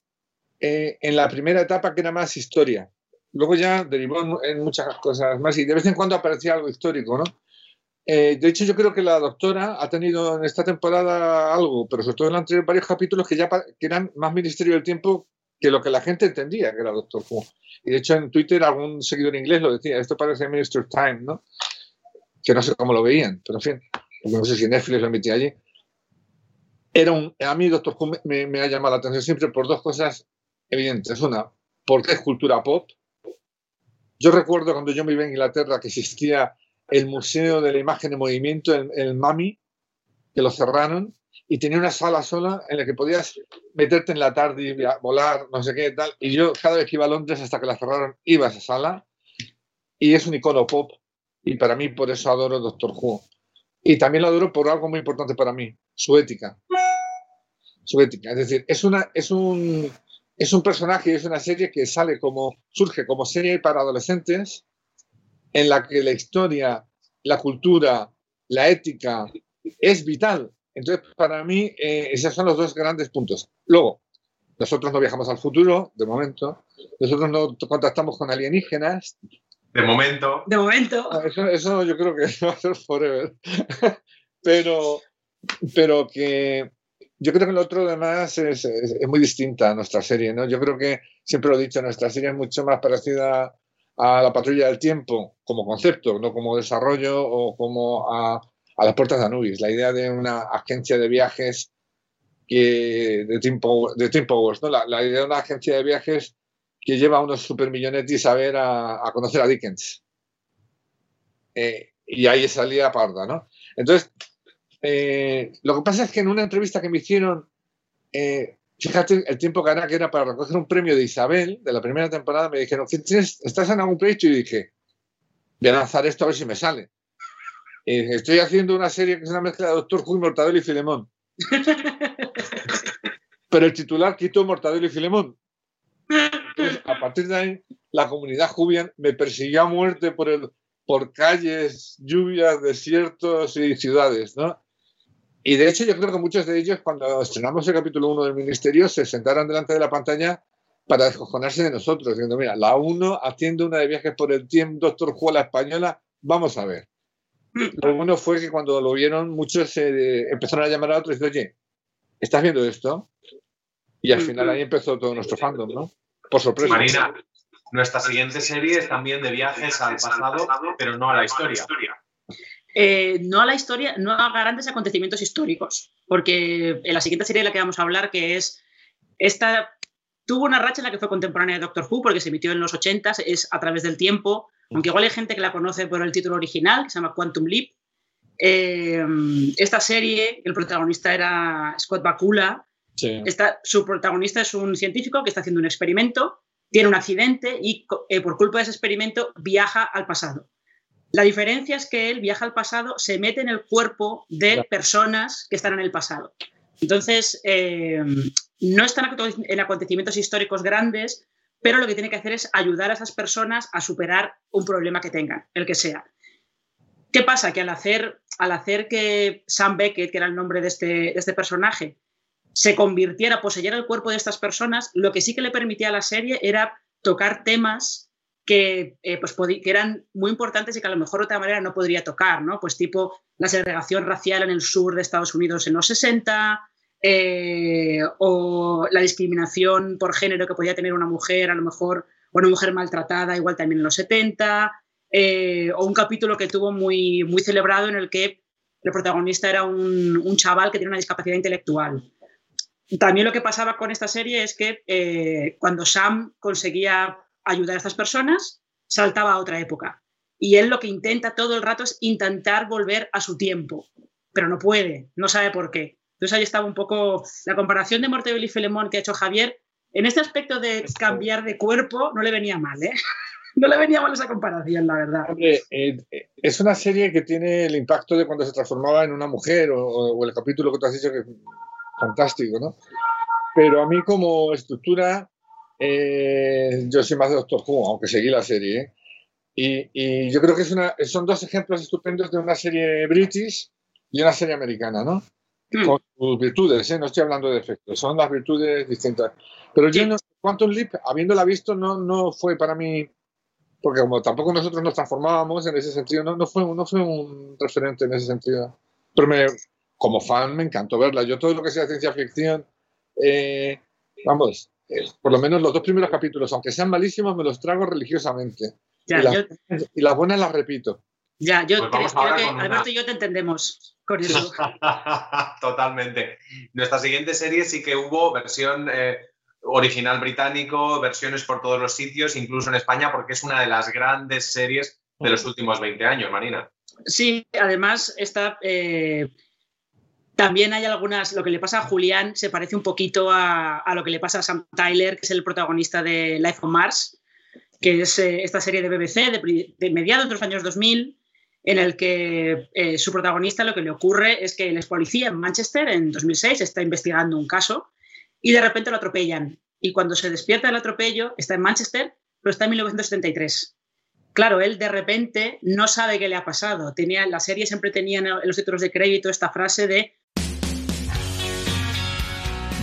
eh, en la primera etapa, que era más historia. Luego ya derivó en muchas cosas más y de vez en cuando aparecía algo histórico, ¿no? Eh, de hecho, yo creo que la doctora ha tenido en esta temporada algo, pero sobre todo en la anterior varios capítulos que ya que eran más Ministerio del Tiempo que lo que la gente entendía que era Doctor Who. Y de hecho en Twitter algún seguidor inglés lo decía, esto parece Minister Time, ¿no? Que no sé cómo lo veían, pero en fin, no sé si Netflix lo emitía allí. Era un, a mí Doctor Who me, me ha llamado la atención siempre por dos cosas evidentes. Una, porque es cultura pop. Yo recuerdo cuando yo me iba a Inglaterra que existía el Museo de la Imagen en Movimiento, el, el MAMI, que lo cerraron, y tenía una sala sola en la que podías meterte en la tarde y volar, no sé qué tal. Y yo cada vez que iba a Londres hasta que la cerraron iba a esa sala y es un icono pop y para mí por eso adoro Doctor Who. Y también lo adoro por algo muy importante para mí, su ética. Su ética, es decir, es, una, es, un, es un personaje, es una serie que sale como, surge como serie para adolescentes en la que la historia, la cultura, la ética es vital entonces, para mí, eh, esos son los dos grandes puntos. Luego, nosotros no viajamos al futuro, de momento. Nosotros no contactamos con alienígenas. De momento. De momento. Ah, eso, yo creo que [LAUGHS] va a ser forever. pero, pero que yo creo que lo otro además es, muy distinta a nuestra serie, ¿no? Yo creo que, siempre lo he dicho, nuestra serie es mucho más parecida a la patrulla del tiempo como concepto, no como desarrollo o como a las puertas de Anubis, la idea de una agencia de viajes que, de, Tim de Powers, ¿no? La, idea de una agencia de viajes que lleva a unos supermillonetis a ver a, conocer a Dickens. Eh, y ahí salía parda, ¿no? Entonces, eh, lo que pasa es que en una entrevista que me hicieron, eh, fíjate el tiempo que era, que era para recoger un premio de Isabel, de la primera temporada, me dijeron, ¿estás en algún proyecto? Y dije, voy a lanzar esto a ver si me sale. Eh, estoy haciendo una serie que es una mezcla de Doctor Who, Mortadelo y Filemón. [LAUGHS] Pero el titular quitó Mortadelo y Filemón. Entonces, a partir de ahí, la comunidad Jubian me persiguió a muerte por, el, por calles, lluvias, desiertos y ciudades, ¿no? Y de hecho, yo creo que muchos de ellos, cuando estrenamos el capítulo 1 del Ministerio, se sentaron delante de la pantalla para descojonarse de nosotros, diciendo, mira, la 1 haciendo una de viajes por el tiempo, Doctor Who la española, vamos a ver. Lo bueno fue que cuando lo vieron, muchos empezaron a llamar a otros y decir, oye, ¿estás viendo esto? Y al final ahí empezó todo nuestro fandom, ¿no? Por sorpresa. Marina, nuestra siguiente serie es también de viajes al pasado, pero no a la historia. Eh, no a la historia, no a grandes acontecimientos históricos, porque en la siguiente serie de la que vamos a hablar, que es esta, tuvo una racha en la que fue contemporánea de Doctor Who, porque se emitió en los 80, es a través del tiempo, aunque igual hay gente que la conoce por el título original, que se llama Quantum Leap. Eh, esta serie, el protagonista era Scott Bakula. su protagonista es un científico que está haciendo un experimento, tiene un accidente y eh, por culpa de ese experimento viaja al pasado. La diferencia es que él viaja al pasado, se mete en el cuerpo de personas que están en el pasado. Entonces, eh, no están en acontecimientos históricos grandes, pero lo que tiene que hacer es ayudar a esas personas a superar un problema que tengan, el que sea. ¿Qué pasa? Que al hacer, al hacer que Sam Beckett, que era el nombre de este, de este personaje, se convirtiera, poseyera el cuerpo de estas personas, lo que sí que le permitía a la serie era tocar temas que, eh, pues, que eran muy importantes y que a lo mejor de otra manera no podría tocar, ¿no? Pues tipo la segregación racial en el sur de Estados Unidos en los 60, eh, o la discriminación por género que podía tener una mujer, a lo mejor, o una mujer maltratada, igual también en los 70, eh, o un capítulo que tuvo muy, muy celebrado en el que el protagonista era un, chaval que tiene una discapacidad intelectual. También lo que pasaba con esta serie es que eh, cuando Sam conseguía ayudar a estas personas, saltaba a otra época. Y él lo que intenta todo el rato es intentar volver a su tiempo, pero no puede, no sabe por qué. Entonces ahí estaba un poco la comparación de Mortebel y Filemón que ha hecho Javier. En este aspecto de cambiar de cuerpo no le venía mal, ¿eh? [LAUGHS] No le venía mal esa comparación, la verdad. Hombre, eh, es una serie que tiene el impacto de cuando se transformaba en una mujer o, el capítulo que tú has dicho que es fantástico, ¿no? Pero a mí como estructura, eh, yo soy más de Doctor Who, aunque seguí la serie. ¿eh? Y, y, yo creo que es una, son dos ejemplos estupendos de una serie british y una serie americana, ¿no? Hmm. con sus virtudes, ¿eh? no estoy hablando de efectos, son las virtudes distintas. Pero yo no, Quantum Leap, habiéndola visto, no, no fue para mí porque como tampoco nosotros nos transformábamos en ese sentido, no, no, fue, no fue un referente en ese sentido. Pero me, como fan me encantó verla. Yo todo lo que sea ciencia ficción, eh, vamos, eh, por lo menos los dos primeros capítulos, aunque sean malísimos, me los trago religiosamente. y, las, buenas las repito. Ya, yo pues creo, que Alberto y yo te entendemos con [LAUGHS] eso. Totalmente. Nuestra siguiente serie sí que hubo versión eh, original británico, versiones por todos los sitios, incluso en España, porque es una de las grandes series de los últimos 20 años, Marina. Sí, además está... Eh, también hay algunas, lo que le pasa a Julián se parece un poquito a, lo que le pasa a Sam Tyler, que es el protagonista de Life on Mars, que es eh, esta serie de BBC de, mediados de los años 2000, en el que eh, su protagonista lo que le ocurre es que él es policía en Manchester en 2006, está investigando un caso y de repente lo atropellan. Y cuando se despierta del atropello, está en Manchester, pero está en 1973. Claro, él de repente no sabe qué le ha pasado. Tenía, la serie siempre tenía en los títulos de crédito esta frase de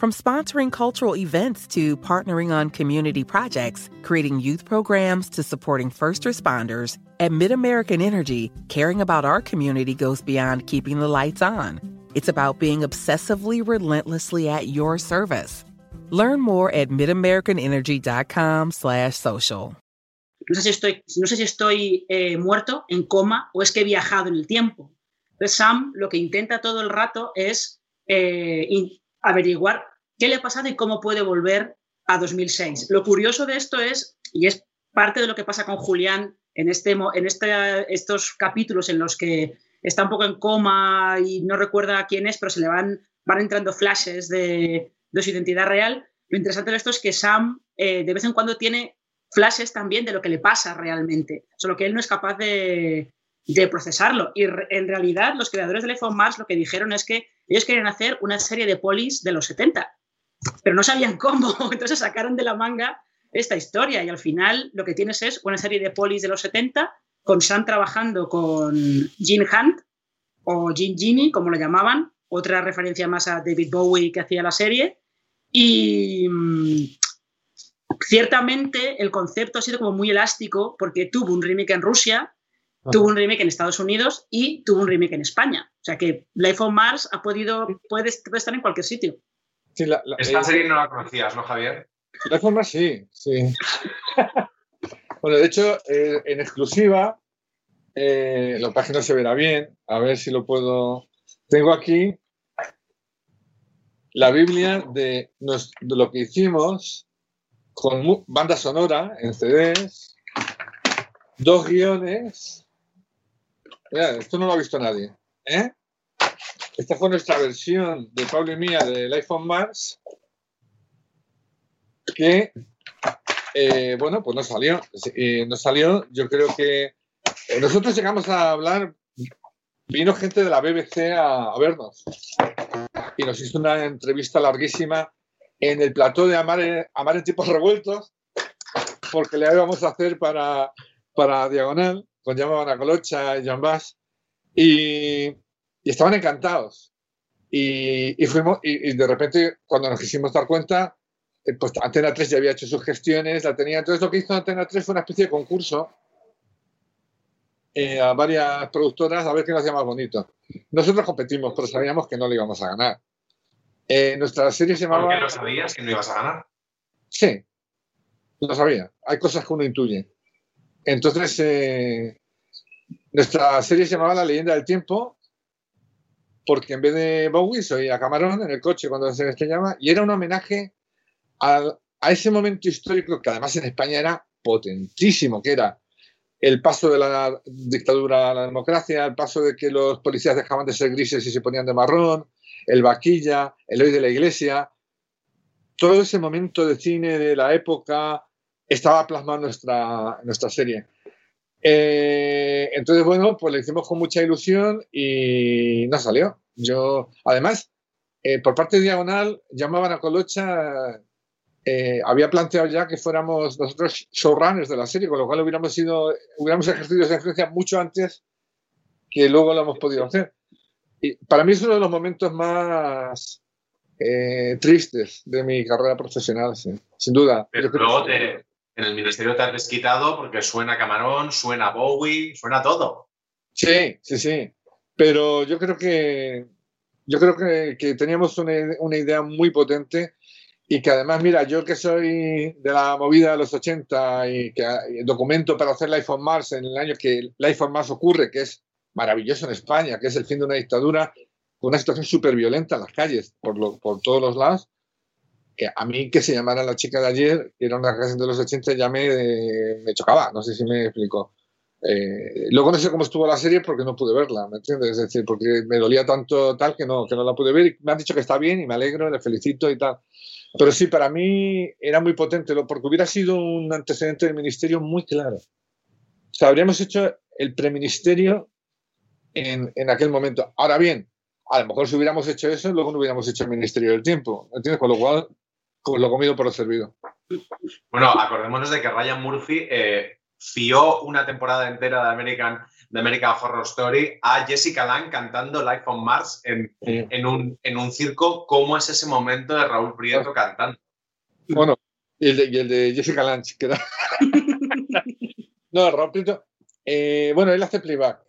From sponsoring cultural events to partnering on community projects, creating youth programs to supporting first responders, at MidAmerican Energy, caring about our community goes beyond keeping the lights on. It's about being obsessively relentlessly at your service. Learn more at midamericanenergy.com slash social. No sé si estoy, no sé si estoy eh, muerto, en coma, o es que he viajado en el tiempo. Sam lo que intenta todo el rato es eh, averiguar qué le ha pasado y cómo puede volver a 2006. Lo curioso de esto es, y es parte de lo que pasa con Julián en, este, en este, estos capítulos en los que está un poco en coma y no recuerda quién es, pero se le van, van entrando flashes de, su identidad real. Lo interesante de esto es que Sam eh, de vez en cuando tiene flashes también de lo que le pasa realmente, solo que él no es capaz de, de procesarlo. Y en realidad los creadores del iPhone Mars lo que dijeron es que ellos querían hacer una serie de polis de los 70, pero no sabían cómo, [LAUGHS] entonces sacaron de la manga esta historia y al final lo que tienes es una serie de polis de los 70 con Sam trabajando con Gene Hunt o Gene Genie, como lo llamaban, otra referencia más a David Bowie que hacía la serie y mm, ciertamente el concepto ha sido como muy elástico porque tuvo un remake en Rusia, tuvo un remake en Estados Unidos y tuvo un remake en España. O sea que Life on Mars ha podido, puede, estar en cualquier sitio. Esta eh, serie no la conocías, ¿no, Javier? Life on Mars sí, sí. [LAUGHS] bueno, de hecho, eh, en exclusiva, eh, la página se verá bien. A ver si lo puedo. Tengo aquí la Biblia de, de lo que hicimos con banda sonora en CDs, dos guiones Mira, esto no lo ha visto nadie. ¿eh? Esta fue nuestra versión de Pablo y mía del iPhone Mars. Que, eh, bueno, pues no salió. Eh, no salió. Yo creo que nosotros llegamos a hablar. Vino gente de la BBC a, vernos. Y nos hizo una entrevista larguísima en el plató de Amar, en tipos revueltos, porque le íbamos a hacer para, para Diagonal con llamaban a Colocha y John Bass, y, estaban encantados. Y, fuimos, y, de repente, cuando nos quisimos dar cuenta, eh, pues Antena 3 ya había hecho sus gestiones, la tenía. Entonces, lo que hizo Antena 3 fue una especie de concurso eh, a varias productoras a ver quién lo hacía más bonito. Nosotros competimos, pero sabíamos que no le íbamos a ganar. Eh, nuestra serie se llamaba. ¿Por qué lo sabías que no ibas a ganar? Sí, lo sabía. Hay cosas que uno intuye. Entonces, nuestra serie se llamaba La leyenda del tiempo, porque en vez de Bowie soy a Camarón en el coche cuando se estrellaba, y era un homenaje a, a ese momento histórico que además en España era potentísimo, que era el paso de la dictadura a la democracia, el paso de que los policías dejaban de ser grises y se ponían de marrón, el vaquilla, el hoy de la iglesia, todo ese momento de cine de la época estaba plasmado en nuestra, nuestra serie. Eh, entonces, bueno, pues le hicimos con mucha ilusión y no salió. Yo, además, eh, por parte de Diagonal, llamaban a Colocha eh, había planteado ya que fuéramos nosotros showrunners de la serie, con lo cual hubiéramos sido, hubiéramos ejercido esa influencia mucho antes que luego lo hemos podido hacer. Y para mí es uno de los momentos más eh, tristes de mi carrera profesional, sin duda. Pero luego en el ministerio te has desquitado porque suena Camarón, suena Bowie, suena todo. Sí, sí, sí. Pero yo creo que yo creo que, teníamos una, idea muy potente y que además, mira, yo que soy de la movida de los 80 y que documento para hacer Life on Mars en el año que Life on Mars ocurre, que es maravilloso en España, que es el fin de una dictadura, con una situación súper violenta en las calles, por, por todos los lados, a mí que se llamara la chica de ayer, que era una canción de los 80, ya me, me chocaba, no sé si me explico. Eh, luego no sé cómo estuvo la serie porque no pude verla, ¿me entiendes? Es decir, porque me dolía tanto tal que no, que no la pude ver y me han dicho que está bien y me alegro, le felicito y tal. Pero sí, para mí era muy potente, porque hubiera sido un antecedente del ministerio muy claro. O sea, habríamos hecho el preministerio en, en aquel momento. Ahora bien, a lo mejor si hubiéramos hecho eso, luego no hubiéramos hecho el Ministerio del Tiempo. ¿Entiendes? Con lo cual, con lo comido por lo servido. Bueno, acordémonos de que Ryan Murphy eh, fió una temporada entera de American de American Horror Story a Jessica Lange cantando Life on Mars en, en, un, en un circo. ¿Cómo es ese momento de Raúl Prieto cantando? Bueno, y el de, y el de Jessica Lange, que da... no, Raúl Prieto. Eh, bueno, él hace playback.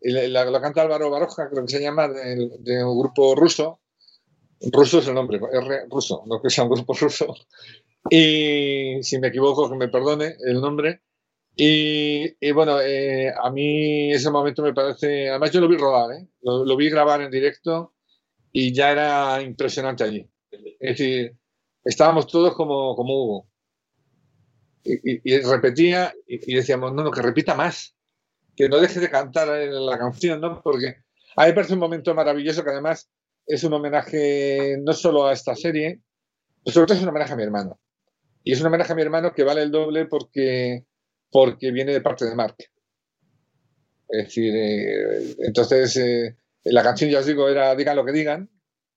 La, la, canta Álvaro Baroja, creo que se llama, de, de, un grupo ruso. Ruso es el nombre, R ruso, no que sea un grupo ruso. Y si me equivoco, que me perdone el nombre. Y, bueno, eh, a mí ese momento me parece, además yo lo vi rodar, ¿eh? lo, vi grabar en directo y ya era impresionante allí. Es decir, estábamos todos como, como Hugo. Y, repetía y, decíamos, no, no, que repita más, que no deje de cantar la canción, ¿no? Porque a mí me parece un momento maravilloso que además es un homenaje no solo a esta serie, pero sobre todo es un homenaje a mi hermano. Y es un homenaje a mi hermano que vale el doble porque porque viene de parte de Mark. Es decir, eh, entonces eh, la canción, ya os digo, era Digan lo que digan,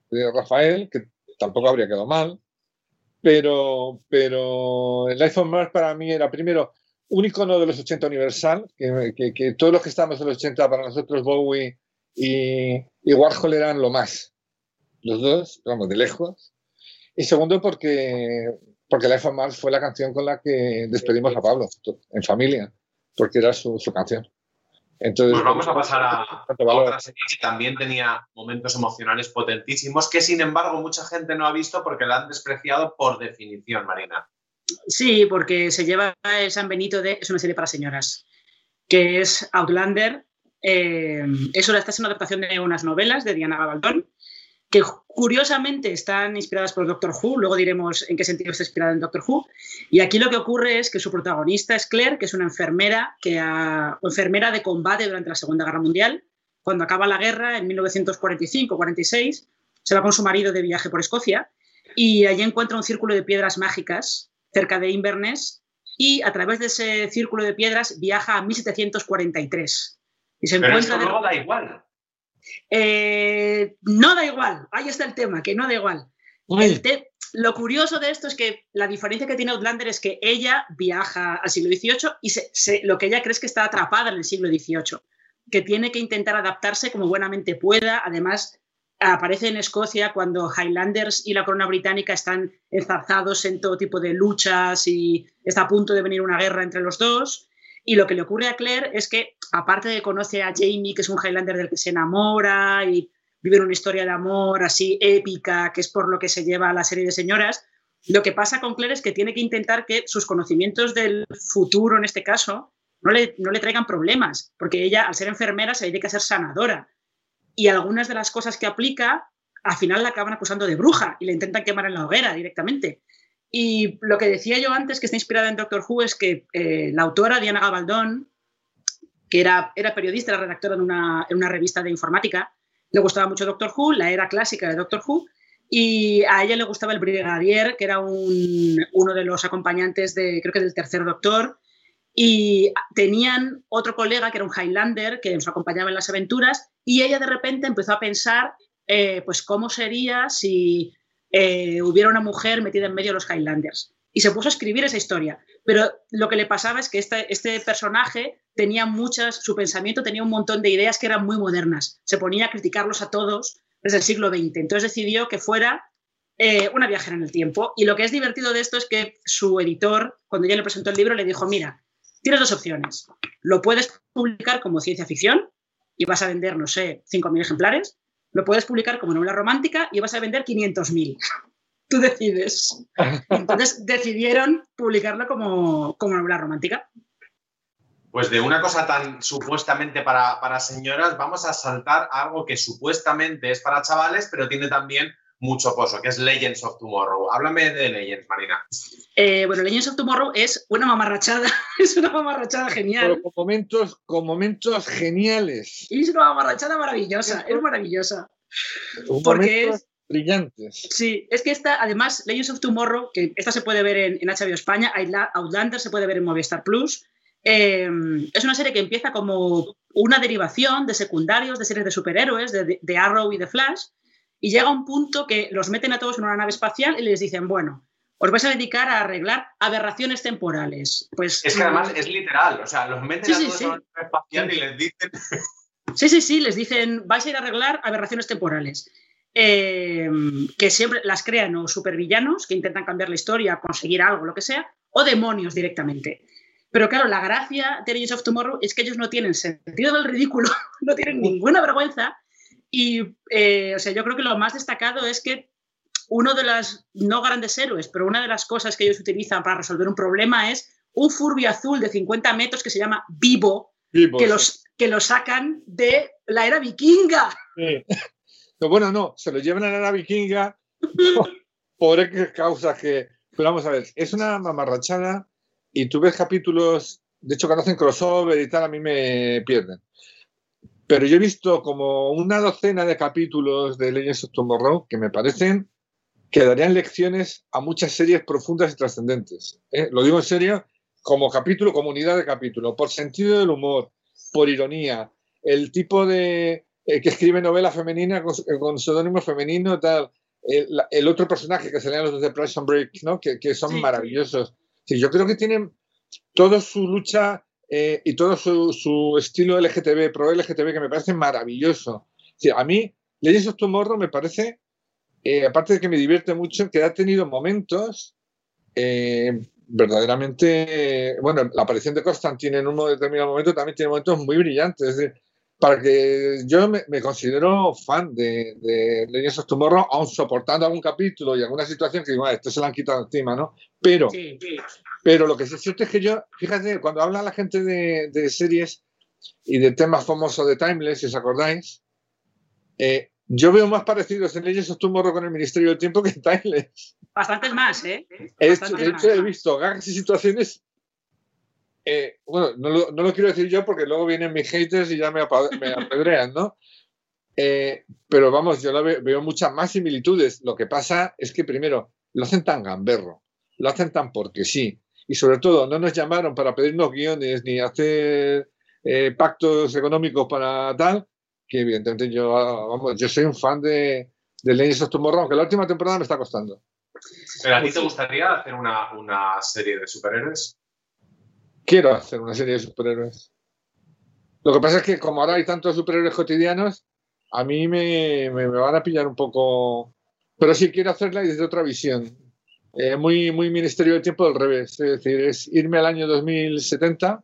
de Rafael, que tampoco habría quedado mal, pero, pero el iPhone Mars para mí era primero un icono de los 80 universal, que, todos los que estamos en los 80 para nosotros Bowie y Warhol eran lo más, los dos, vamos, de lejos. Y segundo porque porque Life on Mars fue la canción con la que despedimos a Pablo en familia, porque era su, su canción. Entonces, pues vamos a pasar a, otra serie que también tenía momentos emocionales potentísimos, que sin embargo mucha gente no ha visto porque la han despreciado por definición, Marina. Sí, porque se lleva el San Benito de. Es una serie para señoras, que es Outlander. Eh, eso esta es una adaptación de unas novelas de Diana Gabaldón que curiosamente están inspiradas por Doctor Who, luego diremos en qué sentido está inspirada en Doctor Who, y aquí lo que ocurre es que su protagonista es Claire, que es una enfermera, que enfermera de combate durante la Segunda Guerra Mundial, cuando acaba la guerra en 1945-46, se va con su marido de viaje por Escocia y allí encuentra un círculo de piedras mágicas cerca de Inverness y a través de ese círculo de piedras viaja a 1743. Y se Pero encuentra eso da igual. Eh, no da igual, ahí está el tema, que no da igual. lo curioso de esto es que la diferencia que tiene Outlander es que ella viaja al siglo XVIII y lo que ella cree es que está atrapada en el siglo XVIII, que tiene que intentar adaptarse como buenamente pueda. Además, aparece en Escocia cuando Highlanders y la corona británica están enzarzados en todo tipo de luchas y está a punto de venir una guerra entre los dos. Y lo que le ocurre a Claire es que, aparte de conoce a Jamie, que es un Highlander del que se enamora y vive una historia de amor así épica, que es por lo que se lleva a la serie de señoras, lo que pasa con Claire es que tiene que intentar que sus conocimientos del futuro, en este caso, no le, no le traigan problemas, porque ella, al ser enfermera, se dedica a ser sanadora. Y algunas de las cosas que aplica, al final la acaban acusando de bruja y le intentan quemar en la hoguera directamente. Y lo que decía yo antes, que está inspirada en Doctor Who, es que eh, la autora Diana Gabaldón, que era, era periodista, era redactora en una, en una revista de informática, le gustaba mucho Doctor Who, la era clásica de Doctor Who, y a ella le gustaba el Brigadier, que era un, uno de los acompañantes de, creo que del tercer Doctor, y tenían otro colega que era un Highlander que nos acompañaba en las aventuras, y ella de repente empezó a pensar, eh, pues, cómo sería si eh, hubiera una mujer metida en medio de los Highlanders. Y se puso a escribir esa historia. Pero lo que le pasaba es que este, este personaje tenía muchas, su pensamiento tenía un montón de ideas que eran muy modernas. Se ponía a criticarlos a todos desde el siglo XX. Entonces decidió que fuera eh, una viajera en el tiempo. Y lo que es divertido de esto es que su editor, cuando ya le presentó el libro, le dijo, mira, tienes dos opciones. Lo puedes publicar como ciencia ficción y vas a vender, no sé, 5.000 ejemplares, lo puedes publicar como novela romántica y vas a vender 500.000. Tú decides. Entonces decidieron publicarlo como, como novela romántica. Pues de una cosa tan supuestamente para, para, señoras, vamos a saltar a algo que supuestamente es para chavales, pero tiene también mucho pozo, que es Legends of Tomorrow. Háblame de Legends, Marina. Eh, bueno, Legends of Tomorrow es una mamarrachada, [LAUGHS] es una mamarrachada genial. Pero con momentos, con momentos geniales. Y es una mamarrachada maravillosa, es maravillosa. Porque es brillantes. Sí, es que esta, además, Legends of Tomorrow, que esta se puede ver en, en HBO España, Outlander se puede ver en Movistar Plus. Eh, es una serie que empieza como una derivación de secundarios de series de superhéroes, de, de Arrow y de Flash, y llega un punto que los meten a todos en una nave espacial y les dicen, bueno, os vais a dedicar a arreglar aberraciones temporales. Pues, es que además es literal, o sea, los meten sí, a todos sí, en una nave espacial y les dicen... Sí, sí, sí, les dicen, vais a ir a arreglar aberraciones temporales. Eh, que siempre las crean o supervillanos que intentan cambiar la historia, conseguir algo, lo que sea, o demonios directamente. Pero claro, la gracia de Legends of Tomorrow es que ellos no tienen sentido del ridículo, [LAUGHS] no tienen ninguna vergüenza y, eh, o sea, yo creo que lo más destacado es que uno de las, no grandes héroes, pero una de las cosas que ellos utilizan para resolver un problema es un Furby azul de 50 metros que se llama Vivo, Vivo que, sí. los, que lo sacan de la era vikinga. Sí. No, bueno, no, se lo llevan a la vikinga [LAUGHS] por, causas que... Pero vamos a ver, es una mamarrachada y tú ves capítulos, de hecho cuando hacen crossover y tal, a mí me pierden. Pero yo he visto como una docena de capítulos de Legends of Tomorrow que me parecen que darían lecciones a muchas series profundas y trascendentes. ¿eh? Lo digo en serio, como capítulo, como unidad de capítulo, por sentido del humor, por ironía, el tipo de eh, que escribe novela femenina con, con seudónimo femenino, tal, el, el, otro personaje que salían los de Prison Break, ¿no? que, que son sí, maravillosos. Sí, yo creo que tienen toda su lucha eh, y todo su, su, estilo LGTB, pro LGTB, que me parece maravilloso. Sí, a mí, Legends of Tomorrow me parece, eh, aparte de que me divierte mucho, que ha tenido momentos eh, verdaderamente, bueno, la aparición de Constantine en un determinado momento también tiene momentos muy brillantes. Es decir, para que yo me, me considero fan de, de Legends of Tomorrow, aun soportando algún capítulo y alguna situación que digo, bueno, esto se lo han quitado encima, ¿no? Pero, sí, sí. pero lo que es cierto es que yo, fíjate, cuando habla la gente de, de series y de temas famosos de Timeless, si os acordáis, eh, yo veo más parecidos en Legends of Tomorrow con el Ministerio del Tiempo que en Timeless. Bastantes más, ¿eh? Bastantes de hecho, más. he visto gags y situaciones eh, bueno, no lo, quiero decir yo porque luego vienen mis haters y ya me, me apedrean, ¿no? Eh, pero vamos, yo ve, veo muchas más similitudes. Lo que pasa es que primero lo hacen tan gamberro, lo hacen tan porque sí. Y sobre todo, no nos llamaron para pedirnos guiones ni hacer eh, pactos económicos para tal, que evidentemente yo, vamos, yo soy un fan de, de Legends of Tomorrow, aunque la última temporada me está costando. ¿Pero a ti te gustaría hacer una, una serie de superhéroes? Quiero hacer una serie de superhéroes. Lo que pasa es que como ahora hay tantos superhéroes cotidianos, a mí me, me, van a pillar un poco... Pero sí quiero hacerla desde otra visión. Eh, muy, muy Ministerio del Tiempo del revés. Es decir, es irme al año 2070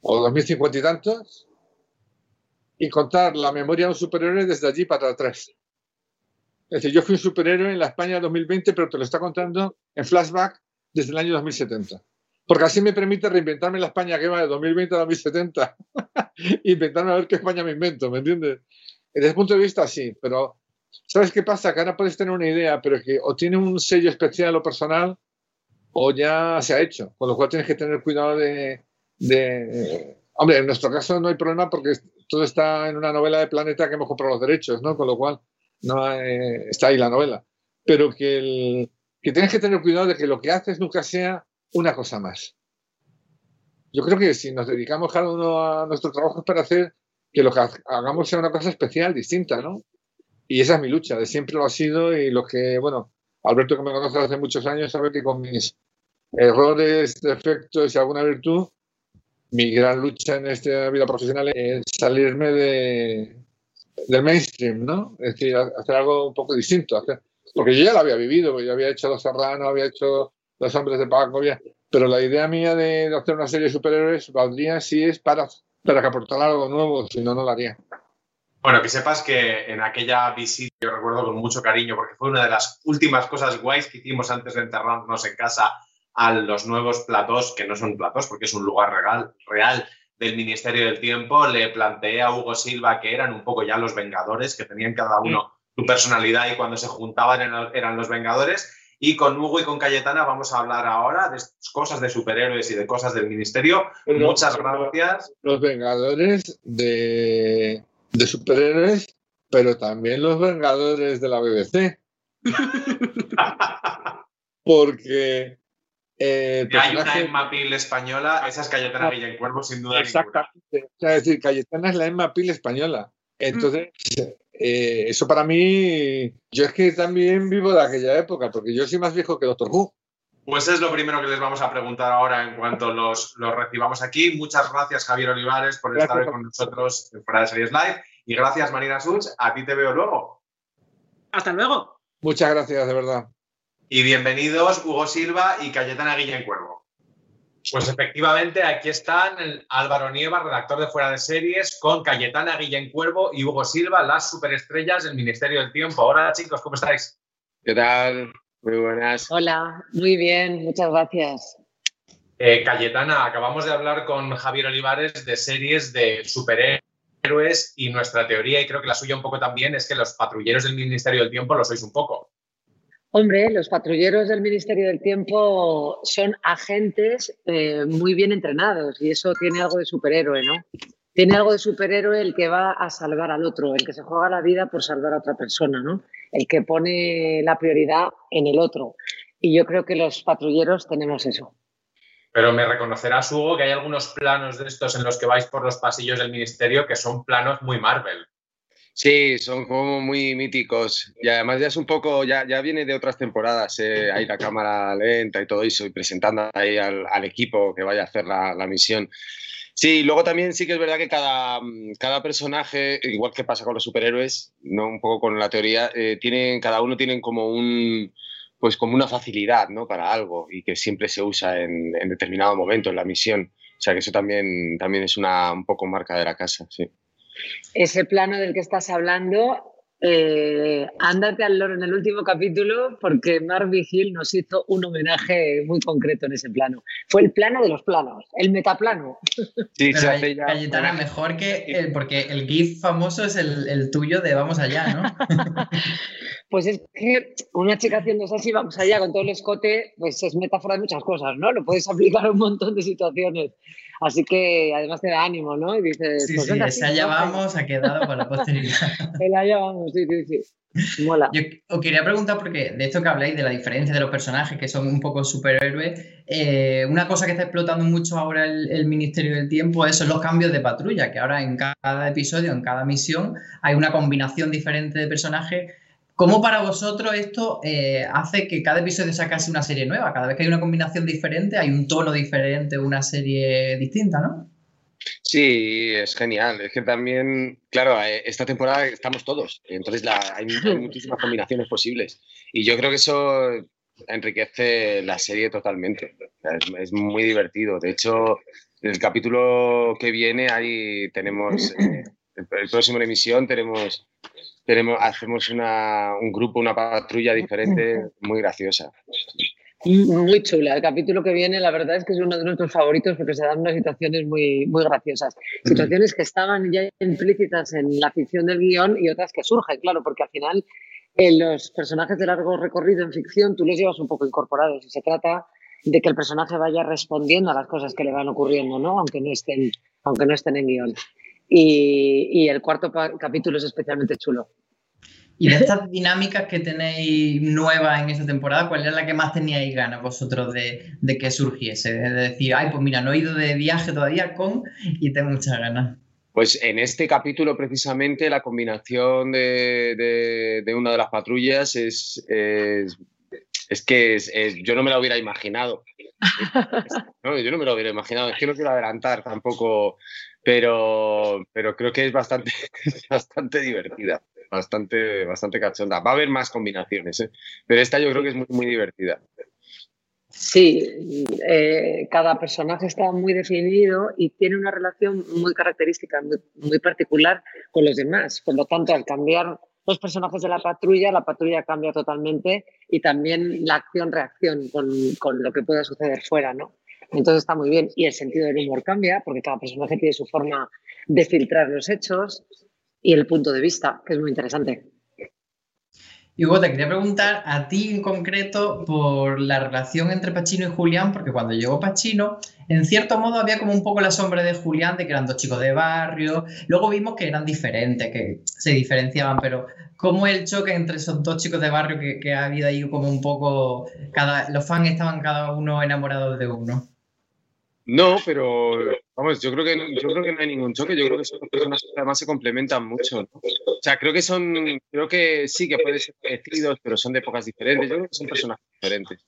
o 2050 y tantos y contar la memoria de un superhéroe desde allí para atrás. Es decir, yo fui un superhéroe en la España 2020, pero te lo está contando en flashback desde el año 2070. Porque así me permite reinventarme la España que va de 2020 a 2070. [LAUGHS] Inventarme a ver qué España me invento, ¿me entiendes? Desde ese punto de vista, sí, pero ¿Sabes qué pasa? Que ahora puedes tener una idea, pero que o tiene un sello especial o personal o ya se ha hecho. Con lo cual tienes que tener cuidado de, de... Hombre, en nuestro caso no hay problema porque todo está en una novela de Planeta que hemos comprado los derechos, ¿no? Con lo cual no está ahí la novela. Pero que, el, que tienes que tener cuidado de que lo que haces nunca sea una cosa más. Yo creo que si nos dedicamos cada uno a nuestro trabajo es para hacer que lo que hagamos sea una cosa especial, distinta, ¿no? Y esa es mi lucha, de siempre lo ha sido y lo que, bueno, Alberto que me conoce hace muchos años sabe que con mis errores, defectos y alguna virtud, mi gran lucha en esta vida profesional es salirme de, del mainstream, ¿no? Es decir, hacer algo un poco distinto. porque yo ya lo había vivido, yo había hecho Los Serranos, había hecho Los Hombres de Paco, pero la idea mía de hacer una serie de superhéroes valdría si es para, para aportar algo nuevo, si no, no lo haría. Bueno, que sepas que en aquella visita yo recuerdo con mucho cariño, porque fue una de las últimas cosas guays que hicimos antes de enterrarnos en casa a los nuevos platós, que no son platós porque es un lugar real, real del Ministerio del Tiempo. Le planteé a Hugo Silva que eran un poco ya los Vengadores, que tenían cada uno su personalidad y cuando se juntaban eran los Vengadores. Y con Hugo y con Cayetana vamos a hablar ahora de cosas de superhéroes y de cosas del Ministerio. Muchas gracias. Los Vengadores de de superhéroes, pero también los Vengadores de la BBC. [LAUGHS] Porque. Eh, hay una Emma Peel española, esa es Cayetana Cuervo, sin duda. Exactamente. es decir, Cayetana es la Emma Peel española. Entonces, eh, eso para mí, yo es que también vivo de aquella época, porque yo soy más viejo que Doctor Who. Pues es lo primero que les vamos a preguntar ahora en cuanto los, los recibamos aquí. Muchas gracias, Javier Olivares, por estar con nosotros en Fuera de Series Live. Y gracias, Marina Such. A ti te veo luego. Hasta luego. Muchas gracias, de verdad. Y bienvenidos Hugo Silva y Cayetana Guillén Cuervo. Pues efectivamente, aquí están Álvaro Nieva, redactor de Fuera de Series, con Cayetana Guillén Cuervo y Hugo Silva, las superestrellas del Ministerio del Tiempo. Hola, chicos, ¿cómo estáis? ¿Qué tal? Muy buenas. Hola, muy bien, muchas gracias. Eh, Cayetana, acabamos de hablar con Javier Olivares de series de superhéroes y nuestra teoría, y creo que la suya un poco también, es que los patrulleros del Ministerio del Tiempo lo sois un poco. Hombre, los patrulleros del Ministerio del Tiempo son agentes eh, muy bien entrenados y eso tiene algo de superhéroe, ¿no? Tiene algo de superhéroe el que va a salvar al otro, el que se juega la vida por salvar a otra persona, ¿no? el que pone la prioridad en el otro. Y yo creo que los patrulleros tenemos eso. Pero me reconocerás, Hugo, que hay algunos planos de estos en los que vais por los pasillos del ministerio que son planos muy Marvel. Sí, son como muy míticos. Y además ya es un poco, ya, ya viene de otras temporadas, eh, ahí la cámara lenta y todo eso, y presentando ahí al, equipo que vaya a hacer la, la misión. Sí, luego también sí que es verdad que cada, mm, cada personaje, igual que pasa con los superhéroes, no un poco con la teoría, eh, tienen, cada uno tiene como un pues como una facilidad ¿no? para algo y que siempre se usa en, en, determinado momento en la misión. O sea que eso también, también es una un poco marca de la casa, sí. Ese plano del que estás hablando eh, ándate al loro en el último capítulo porque Mark Hill nos hizo un homenaje muy concreto en ese plano. Fue el plano de los planos, el metaplano. Sí, se hace ya. Cayetana, mejor que el, porque el GIF famoso es el, tuyo de Vamos allá, ¿no? [LAUGHS] pues es que una chica haciendo así, vamos allá con todo el escote, pues es metáfora de muchas cosas, ¿no? Lo puedes aplicar a un montón de situaciones. Así que además te da ánimo, ¿no? Y dices, sí, pues sí, ese allá vamos ha quedado para la posteridad. [LAUGHS] el allá vamos, sí, sí, sí. Mola. Yo os quería preguntar, porque de esto que habláis, de la diferencia de los personajes que son un poco superhéroes, eh, una cosa que está explotando mucho ahora el, el, Ministerio del Tiempo son los cambios de patrulla, que ahora en cada episodio, en cada misión, hay una combinación diferente de personajes ¿Cómo para vosotros esto eh, hace que cada episodio sea casi una serie nueva? Cada vez que hay una combinación diferente, hay un tono diferente, una serie distinta, ¿no? Sí, es genial. Es que también, claro, eh, esta temporada estamos todos, entonces hay, muchísimas combinaciones posibles. Y yo creo que eso enriquece la serie totalmente. Es, muy divertido. De hecho, en el capítulo que viene, ahí tenemos, eh, el próximo emisión tenemos tenemos, hacemos una, un grupo, una patrulla diferente muy graciosa. Muy chula. El capítulo que viene, la verdad es que es uno de nuestros favoritos porque se dan unas situaciones muy, muy graciosas. Situaciones que estaban ya implícitas en la ficción del guion y otras que surgen, claro, porque al final en los personajes de largo recorrido en ficción tú los llevas un poco incorporados y se trata de que el personaje vaya respondiendo a las cosas que le van ocurriendo, ¿no? Aunque no estén, aunque no estén en guion. Y, y el cuarto capítulo es especialmente chulo. Y de estas dinámicas que tenéis nuevas en esta temporada, ¿cuál era la que más teníais ganas vosotros de, de, que surgiese? De decir, ay, pues mira, no he ido de viaje todavía con y tengo muchas ganas. Pues en este capítulo, precisamente, la combinación de, de, una de las patrullas es, es, es que yo no me la hubiera imaginado. [LAUGHS] No, yo no me lo hubiera imaginado. Es que no quiero adelantar tampoco, pero, pero creo que es bastante, [LAUGHS] bastante divertida bastante, bastante cachonda. Va a haber más combinaciones, ¿eh? pero esta yo creo que es muy, muy divertida. Sí, eh, cada personaje está muy definido y tiene una relación muy característica, muy, particular con los demás. Por lo tanto, al cambiar los personajes de la patrulla, la patrulla cambia totalmente y también la acción-reacción con, con, lo que pueda suceder fuera, ¿no? Entonces está muy bien. Y el sentido del humor cambia porque cada personaje tiene su forma de filtrar los hechos y el punto de vista, que es muy interesante. Y luego te quería preguntar a ti en concreto por la relación entre Pachino y Julián, porque cuando llegó Pachino, en cierto modo había como un poco la sombra de Julián, de que eran dos chicos de barrio. Luego vimos que eran diferentes, que se diferenciaban, pero ¿cómo el choque entre esos dos chicos de barrio que, que ha habido ahí como un poco, cada, los fans estaban cada uno enamorados de uno? No, pero vamos, yo creo que yo creo que no hay ningún choque. Yo creo que son personas que además se complementan mucho. O sea, creo que son, creo que sí que pueden ser parecidos, pero son de épocas diferentes. Yo creo que son personas diferentes.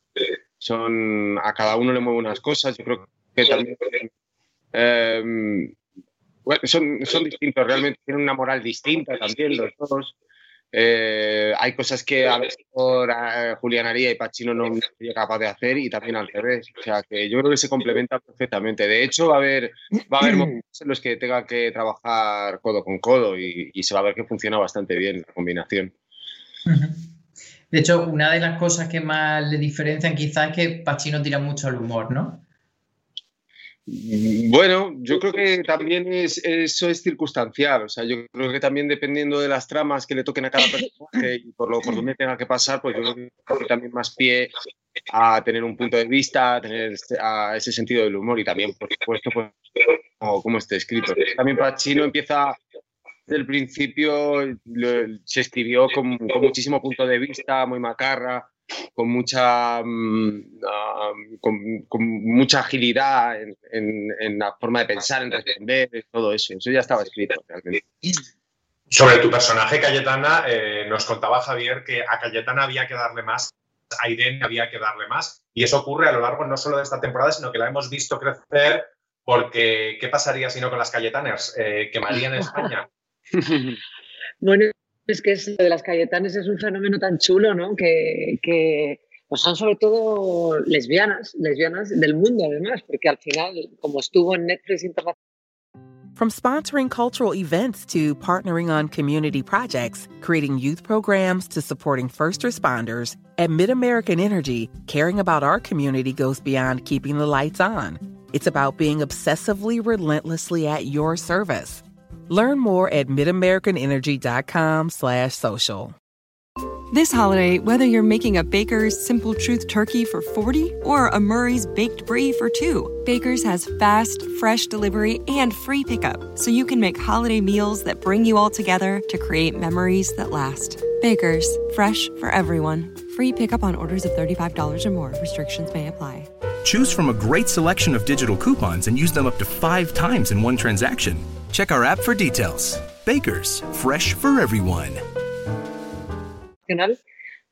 Son a cada uno le mueve unas cosas. Yo creo que también eh, son, son distintos. Realmente tienen una moral distinta también los dos. Eh, hay cosas que a veces por eh, Julián Aría y Pachino no sería capaz de hacer y también al revés. O sea, que yo creo que se complementan perfectamente. De hecho, va a haber, va a haber [CLEARS THROAT] momentos en los que tenga que trabajar codo con codo y, y se va a ver que funciona bastante bien la combinación. De hecho, una de las cosas que más le diferencian quizás es que Pachino tira mucho al humor, ¿no? Bueno, yo creo que también es, eso es circunstancial. O sea, yo creo que también dependiendo de las tramas que le toquen a cada personaje y por lo por donde tenga que pasar, pues yo creo que también más pie a tener un punto de vista, a tener ese sentido del humor y también, por supuesto, pues, como, esté escrito. También Pacino empieza desde el principio, se escribió con muchísimo punto de vista, muy macarra con mucha, mm, ah, con, mucha agilidad en, la forma de pensar, en responder, todo eso. Eso ya estaba escrito realmente. Sobre tu personaje, Cayetana, eh, nos contaba Javier que a Cayetana había que darle más, a Irene había que darle más, y eso ocurre a lo largo no solo de esta temporada, sino que la hemos visto crecer, porque ¿qué pasaría si no con las Cayetaners? Eh, ¿Quemarían España? [LAUGHS] [LAUGHS] bueno, es que es, de las Cayetanes es un fenómeno tan chulo, ¿no? Que, que pues son sobre todo lesbianas, lesbianas del mundo además, porque al final, como estuvo en Netflix Internacional. From sponsoring cultural events to partnering on community projects, creating youth programs to supporting first responders, at MidAmerican Energy, caring about our community goes beyond keeping the lights on. It's about being obsessively relentlessly at your service. Learn more at midamericanenergy.com slash social. This holiday, whether you're making a Baker's Simple Truth turkey for 40 or a Murray's Baked Brie for two, Baker's has fast, fresh delivery and free pickup, so you can make holiday meals that bring you all together to create memories that last. Baker's, fresh for everyone. Free pickup on orders of $35 or more. Restrictions may apply. Choose from a great selection of digital coupons and use them up to five times in one transaction. Check our app for details. Bakers, fresh for everyone.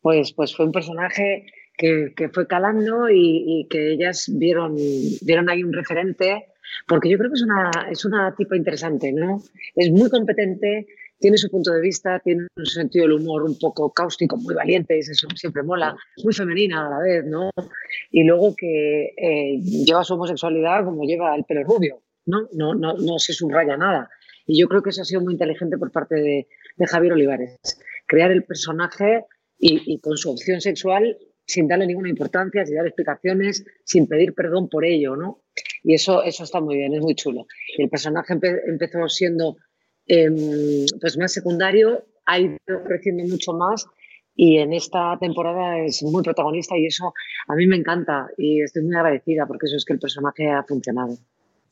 Pues, pues fue un personaje que, que fue calando y, y, que ellas vieron, vieron ahí un referente, porque yo creo que es una, es una tipo interesante, ¿no? Es muy competente, tiene su punto de vista, tiene un sentido del humor un poco cáustico, muy valiente, y eso siempre mola, muy femenina a la vez, ¿no? Y luego que eh, lleva su homosexualidad como lleva el pelo rubio, ¿no? No, no, no se subraya nada. Y yo creo que eso ha sido muy inteligente por parte de, de Javier Olivares. Crear el personaje y, y, con su opción sexual sin darle ninguna importancia, sin dar explicaciones, sin pedir perdón por ello, ¿no? Y eso, eso está muy bien, es muy chulo. Y el personaje empezó siendo pues más secundario, ha ido creciendo mucho más y en esta temporada es muy protagonista y eso a mí me encanta y estoy muy agradecida porque eso es que el personaje ha funcionado.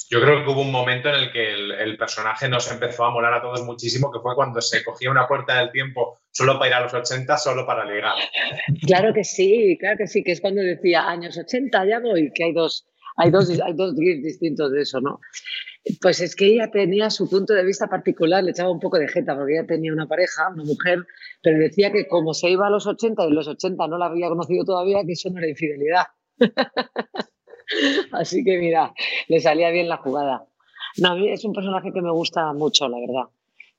Yo creo que hubo un momento en el que el, personaje nos empezó a molar a todos muchísimo, que fue cuando se cogía una puerta del tiempo solo para ir a los 80, solo para ligar. Claro que sí, claro que sí, que es cuando decía años 80, ya voy, que hay dos, hay dos, hay dos distintos de eso, ¿no? Pues es que ella tenía su punto de vista particular, le echaba un poco de jeta, porque ella tenía una pareja, una mujer, pero decía que como se iba a los 80 y los 80 no la había conocido todavía, que eso no era infidelidad. [LAUGHS] Así que mira, le salía bien la jugada. No, es un personaje que me gusta mucho, la verdad.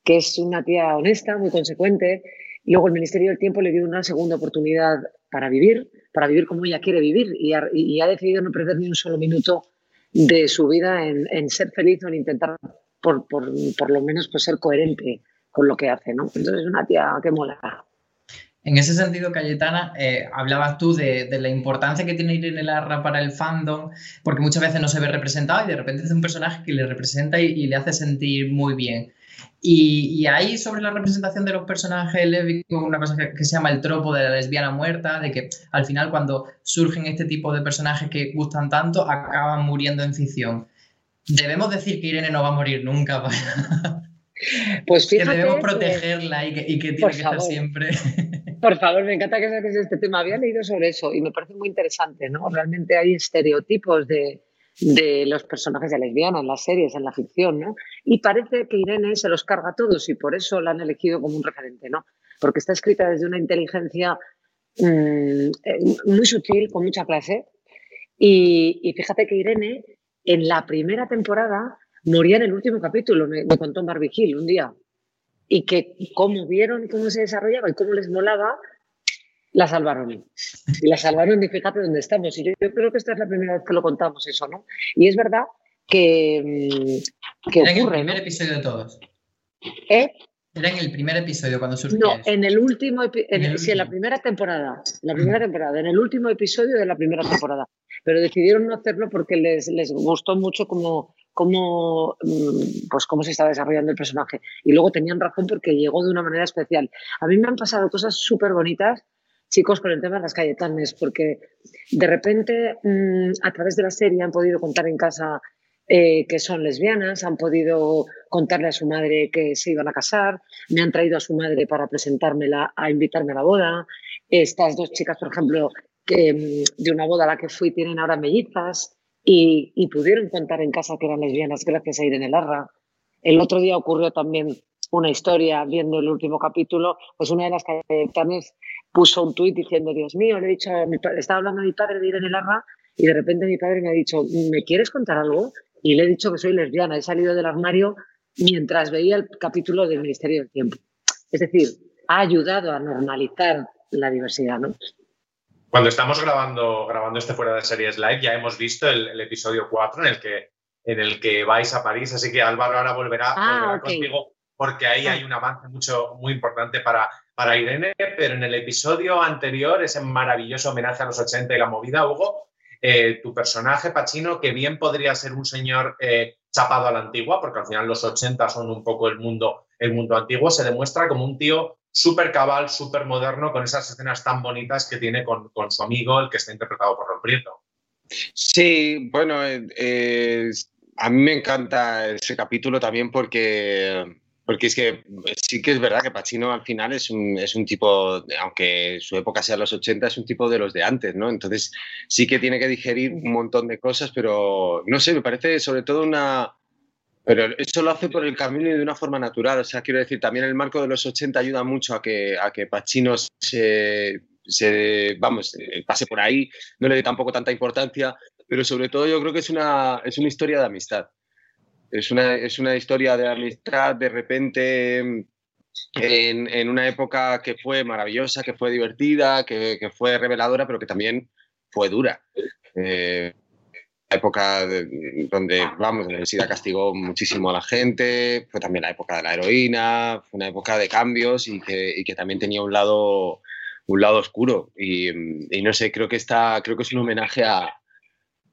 Que es una tía honesta, muy consecuente. Luego el Ministerio del Tiempo le dio una segunda oportunidad para vivir, para vivir como ella quiere vivir. Y ha, decidido no perder ni un solo minuto de su vida en, ser feliz o en intentar, por, lo menos, pues, ser coherente con lo que hace. ¿no? Entonces es una tía que mola. En ese sentido, Cayetana, eh, hablabas tú de, la importancia que tiene Irene Larra para el fandom, porque muchas veces no se ve representado y de repente es un personaje que le representa y, le hace sentir muy bien. Y, ahí sobre la representación de los personajes lésbicos, una cosa que, se llama el tropo de la lesbiana muerta, de que al final cuando surgen este tipo de personajes que gustan tanto, acaban muriendo en ficción. Debemos decir que Irene no va a morir nunca. [LAUGHS] Pues fíjate, que debemos protegerla y que, y que tiene que estar siempre. [LAUGHS] Por favor, me encanta que saques este tema. Había leído sobre eso y me parece muy interesante, ¿no? Realmente hay estereotipos de, de los personajes de lesbiana en las series, en la ficción, ¿no? Y parece que Irene se los carga a todos y por eso la han elegido como un referente, ¿no? Porque está escrita desde una inteligencia mm, eh, muy sutil, con mucha clase. Y, y, fíjate que Irene, en la primera temporada, moría en el último capítulo, me, me contó Barbie Hill un día y que como vieron cómo se desarrollaba y cómo les molaba, la salvaron. Y la salvaron y fíjate dónde estamos. Y yo, creo que esta es la primera vez que lo contamos eso, ¿no? Y es verdad que, mm, que Era en el primer episodio de todos. ¿Eh? Era en el primer episodio cuando surgió. No, en el último, en, sí, en la primera temporada, la primera temporada, en el último episodio de la primera temporada. Pero decidieron no hacerlo porque les, les gustó mucho como cómo, mm, pues cómo se estaba desarrollando el personaje. Y luego tenían razón porque llegó de una manera especial. A mí me han pasado cosas súper bonitas, chicos, con el tema de las Cayetanes, porque de repente mm, a través de la serie han podido contar en casa eh, que son lesbianas, han podido contarle a su madre que se iban a casar, me han traído a su madre para presentármela, a invitarme a la boda. Estas dos chicas, por ejemplo, que, mm, de una boda a la que fui, tienen ahora mellizas y, pudieron contar en casa que eran lesbianas gracias a Irene Larra. El otro día ocurrió también una historia viendo el último capítulo, pues una de las capitanes puso un tuit diciendo, Dios mío, le he dicho, estaba hablando a mi padre de Irene Larra y de repente mi padre me ha dicho, ¿me quieres contar algo? Y le he dicho que soy lesbiana, he salido del armario mientras veía el capítulo del Ministerio del Tiempo. Es decir, ha ayudado a normalizar la diversidad, ¿no? Cuando estamos grabando, grabando este fuera de series live, ya hemos visto el, episodio 4 en el, que, en el que vais a París, así que Álvaro ahora volverá, ah, contigo porque ahí ah. hay un avance mucho, muy importante para, para Irene, pero en el episodio anterior, ese maravilloso homenaje a los 80 y la movida, Hugo, eh, tu personaje, Pachino, que bien podría ser un señor eh, chapado a la antigua, porque al final los 80 son un poco el mundo, el mundo antiguo, se demuestra como un tío súper cabal, súper moderno, con esas escenas tan bonitas que tiene con, su amigo, el que está interpretado por Ron Prieto. Sí, bueno, eh, a mí me encanta ese capítulo también porque, porque es que sí que es verdad que Pacino al final es un, es un tipo, aunque su época sea los 80, es un tipo de los de antes, ¿no? Entonces sí que tiene que digerir un montón de cosas, pero no sé, me parece sobre todo una, pero eso lo hace por el camino y de una forma natural. O sea, quiero decir, también el marco de los 80 ayuda mucho a que, a que Pacino se, vamos, pase por ahí, no le dé tampoco tanta importancia, pero sobre todo yo creo que es una, es una historia de amistad. Es una, es una historia de amistad de repente en, en, una época que fue maravillosa, que fue divertida, que, que fue reveladora, pero que también fue dura. Eh, época donde, vamos, la SIDA castigó muchísimo a la gente, fue también la época de la heroína, fue una época de cambios y que, y que también tenía un lado, un lado oscuro. Y, y, no sé, creo que está, creo que es un homenaje a,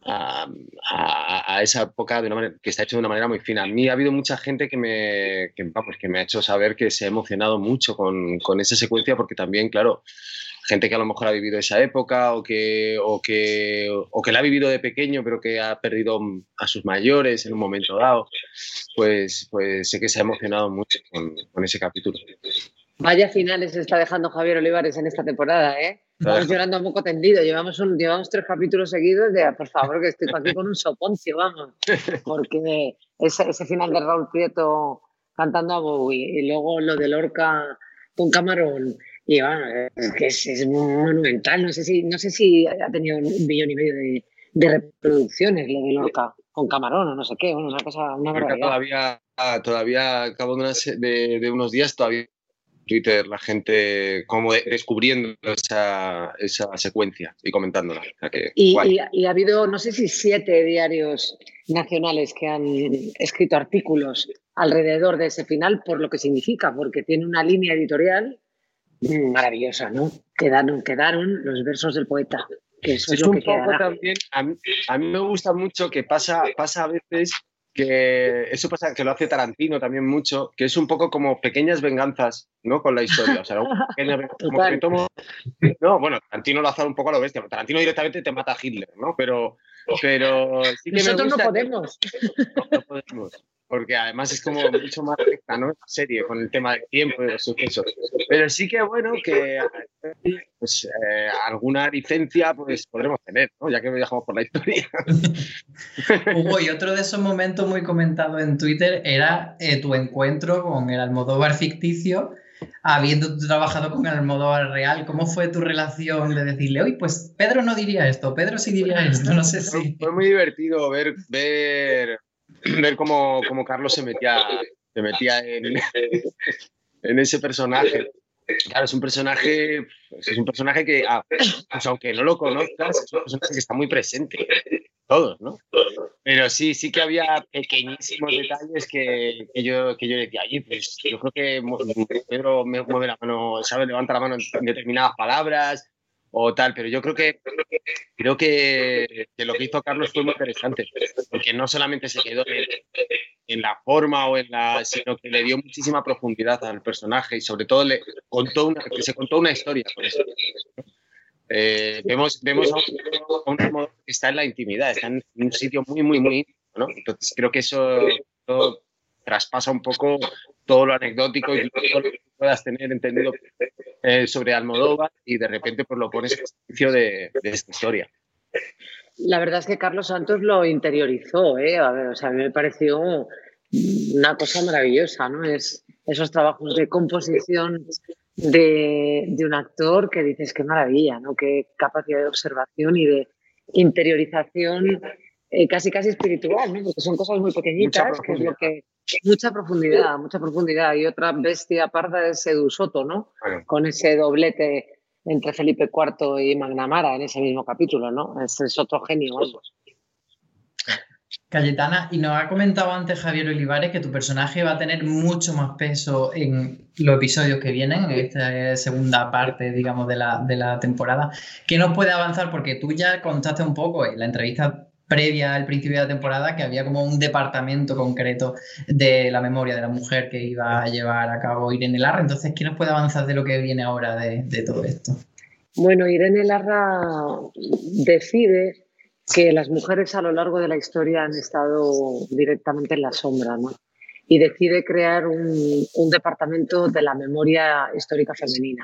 a, esa época de una manera, que está hecho de una manera muy fina. A mí ha habido mucha gente que me, que, vamos, que me ha hecho saber que se ha emocionado mucho con, con, esa secuencia porque también, claro, gente que a lo mejor ha vivido esa época o que, o que, o que la ha vivido de pequeño pero que ha perdido a sus mayores en un momento dado, pues, pues sé que se ha emocionado mucho con, con ese capítulo. Vaya finales está dejando Javier Olivares en esta temporada, ¿eh? Estamos llorando un poco tendido. Llevamos, un, llevamos tres capítulos seguidos de, por favor, que estoy aquí con un soponcio, vamos. Porque ese, ese final de Raúl Prieto cantando a Bowie y luego lo de Lorca con Camarón. Y bueno, es que es, monumental. No sé, si, no sé si ha tenido un millón y medio de, de reproducciones lo de Lorca con Camarón o no sé qué. Bueno, una cosa, una barbaridad. Todavía, todavía, a cabo de, de, de unos días, todavía Twitter la gente como descubriendo esa, esa secuencia y comentándola. y, y, ha habido, no sé si siete diarios nacionales que han escrito artículos alrededor de ese final por lo que significa, porque tiene una línea editorial maravillosa, ¿no? Quedaron, quedaron los versos del poeta. Que eso es, lo que poco también, a mí, a mí, me gusta mucho que pasa, pasa a veces que eso pasa que lo hace Tarantino también mucho, que es un poco como pequeñas venganzas, ¿no? Con la historia. O sea, [LAUGHS] como No, bueno, Tarantino lo hace un poco a lo bestia. Tarantino directamente te mata a Hitler, ¿no? Pero, pero Nosotros no podemos. no podemos porque además es como mucho más recta, ¿no? Serie, con el tema del tiempo y los sucesos. Pero sí que bueno que pues, eh, alguna licencia pues podremos tener, ¿no? Ya que viajamos por la historia. [LAUGHS] Hugo, y otro de esos momentos muy comentados en Twitter era eh, tu encuentro con el Almodóvar ficticio, habiendo trabajado con el Almodóvar real. ¿Cómo fue tu relación de decirle, oye, pues Pedro no diría esto, Pedro sí diría esto? [LAUGHS] No sé si... Fue muy divertido ver, ver [CLEARS THROAT] ver cómo, cómo, Carlos se metía, se metía en, [LAUGHS] en, ese personaje. Claro, es un personaje, es un personaje que, ah, pues aunque no lo conozcas, es un personaje que está muy presente, todos, ¿no? Pero sí, sí que había pequeñísimos detalles que, que yo, que yo decía, oye, pues yo creo que Pedro mueve la mano, ¿sabes? Levanta la mano en determinadas palabras, o tal, pero yo creo que creo que, lo que hizo Carlos fue muy interesante, porque no solamente se quedó en, la forma o en la, sino que le dio muchísima profundidad al personaje y sobre todo le contó una, se contó una historia. Eh, vemos vemos a un, que está en la intimidad, está en un sitio muy, muy, muy ¿no? Entonces creo que eso, traspasa un poco todo lo anecdótico y todo lo que puedas tener entendido eh, sobre Almodóvar y de repente pues lo pones en servicio de, de, esta historia. La verdad es que Carlos Santos lo interiorizó, ¿eh? A ver, o sea, a mí me pareció una cosa maravillosa, ¿no? Es esos trabajos de composición de, de un actor que dices qué maravilla, ¿no? Qué capacidad de observación y de interiorización eh, casi casi espiritual, ¿no? Porque son cosas muy pequeñitas, que es lo que mucha profundidad, mucha profundidad. Y otra bestia parda es Edu Soto, ¿no? Con ese doblete entre Felipe IV y Magnamara en ese mismo capítulo, ¿no? Ese es otro genio, Cayetana, y nos ha comentado antes Javier Olivares que tu personaje va a tener mucho más peso en los episodios que vienen, en esta segunda parte, digamos, de la, de la temporada. que no puede avanzar? Porque tú ya contaste un poco en la entrevista previa al principio de la temporada que había como un departamento concreto de la memoria de la mujer que iba a llevar a cabo Irene Larra. Entonces, ¿qué nos puede avanzar de lo que viene ahora de, todo esto? Bueno, Irene Larra decide que las mujeres a lo largo de la historia han estado directamente en la sombra, ¿no? Y decide crear un departamento de la memoria histórica femenina.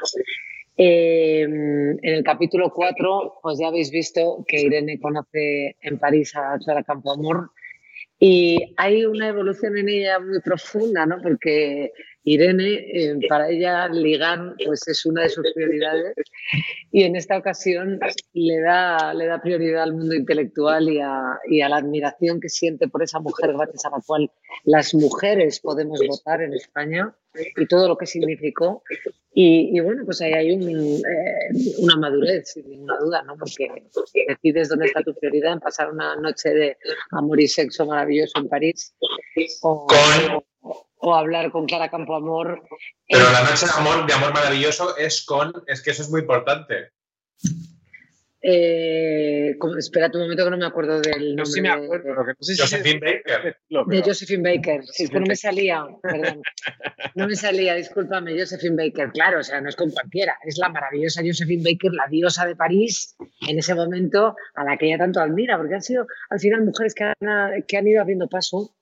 Em, en el capítulo 4, pues ya habéis visto que Irene conoce en París a Clara Campoamor y hay una evolución en ella muy profunda, ¿no? Porque Irene, eh, para ella ligar pues es una de sus prioridades y en esta ocasión le da, le da prioridad al mundo intelectual y a, y a, la admiración que siente por esa mujer gracias a la cual las mujeres podemos votar en España y todo lo que significó. Y, bueno, pues ahí hay un, eh, una madurez, sin ninguna duda, ¿no? Porque decides dónde está tu prioridad en pasar una noche de amor y sexo maravilloso en París o, o hablar con Clara Campoamor. Pero la noche de amor, de amor maravilloso es con, es que eso es muy importante. Eh, espérate un momento que no me acuerdo del nombre. Yo sí me acuerdo, lo que no sé si Josephine Baker. De Josephine Baker. Sí, es que no me salía, perdón. No me salía, discúlpame, Josephine Baker. Claro, o sea, no es con cualquiera. Es la maravillosa Josephine Baker, la diosa de París, en ese momento a la que ella tanto admira, porque han sido al final mujeres que han, que han ido abriendo paso.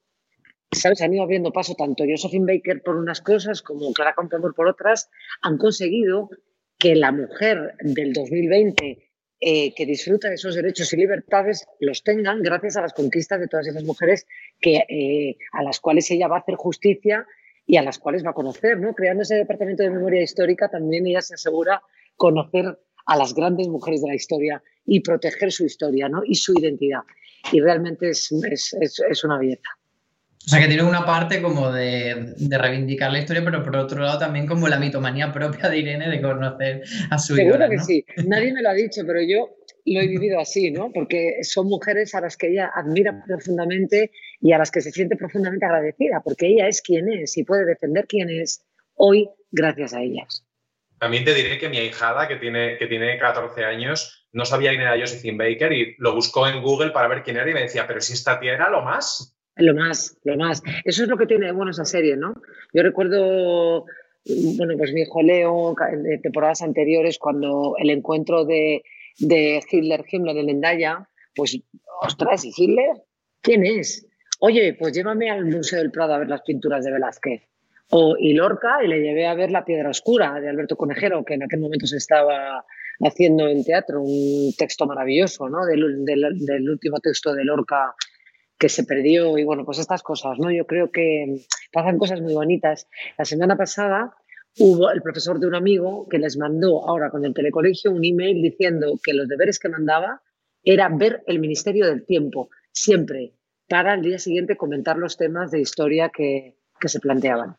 ¿Sabes? Han ido abriendo paso tanto Josephine Baker por unas cosas como Clara Campoamor por otras. Han conseguido que la mujer del 2020 eh, que disfruta de esos derechos y libertades los tengan gracias a las conquistas de todas esas mujeres que, eh, a las cuales ella va a hacer justicia y a las cuales va a conocer. ¿no? Creando ese departamento de memoria histórica, también ella se asegura conocer a las grandes mujeres de la historia y proteger su historia ¿no? y su identidad. Y realmente es, es, es, es una belleza. O sea, que tiene una parte como de, de reivindicar la historia, pero por otro lado también como la mitomanía propia de Irene de conocer a su Seguro ídola, que ¿no? sí. Nadie me lo ha dicho, pero yo lo he vivido así, ¿no? Porque son mujeres a las que ella admira profundamente y a las que se siente profundamente agradecida, porque ella es quien es y puede defender quién es hoy gracias a ellas. También te diré que mi ahijada, que tiene, que tiene 14 años, no sabía quién era Josephine Baker y lo buscó en Google para ver quién era y me decía, pero si esta tía era lo más. Lo más, lo más. Eso es lo que tiene de bueno esa serie, ¿no? Yo recuerdo, bueno, pues mi hijo Leo, de temporadas anteriores, cuando el encuentro de, de Hitler, Himmler en Endaya, pues, ostras, ¿y Hitler? ¿Quién es? Oye, pues llévame al Museo del Prado a ver las pinturas de Velázquez. O, y Lorca, y le llevé a ver La Piedra Oscura de Alberto Conejero, que en aquel momento se estaba haciendo en teatro, un texto maravilloso, ¿no? Del, del último texto de Lorca que se perdió y bueno, pues estas cosas, ¿no? Yo creo que pasan cosas muy bonitas. La semana pasada hubo el profesor de un amigo que les mandó ahora con el telecolegio un email diciendo que los deberes que mandaba era ver el Ministerio del Tiempo, siempre, para el día siguiente comentar los temas de historia que, que se planteaban.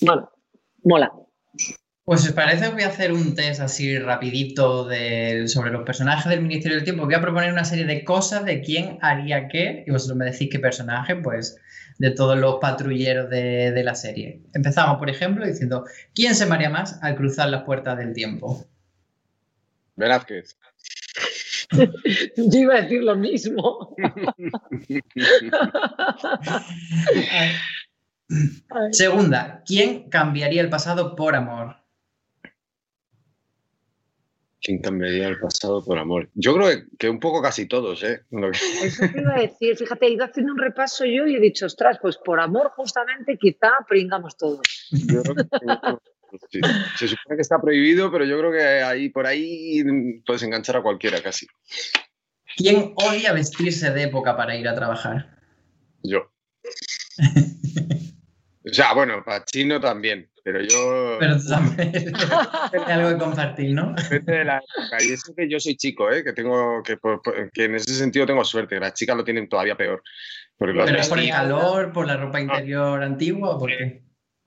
Bueno, mola. Pues os parece, os voy a hacer un test así rapidito de, sobre los personajes del Ministerio del Tiempo. Voy a proponer una serie de cosas de quién haría qué y vosotros me decís qué personaje, pues de todos los patrulleros de, de la serie. Empezamos, por ejemplo, diciendo, ¿quién se marea más al cruzar las puertas del tiempo? Velázquez. [LAUGHS] Yo iba a decir lo mismo. [LAUGHS] Segunda, ¿quién cambiaría el pasado por amor? ¿Quién cambiaría el pasado por amor? Yo creo que, que un poco casi todos, ¿eh? [LAUGHS] Eso te iba a decir, fíjate, he ido haciendo un repaso yo y he dicho, ostras, pues por amor justamente quizá pringamos todos. yo creo que- sí. Se supone que está prohibido, pero yo creo que ahí por ahí puedes enganchar a cualquiera casi. ¿Quién odia vestirse de época para ir a trabajar? Yo. [LAUGHS] O sea, bueno, Pachino también, pero yo. Pero tú también [LAUGHS] algo que compartir, ¿no? Depende de la época. Y eso que yo soy chico, ¿eh? que tengo que, que en ese sentido tengo suerte. Las chicas lo tienen todavía peor. ¿Pero es por el calor, por la ropa interior antigua o por qué?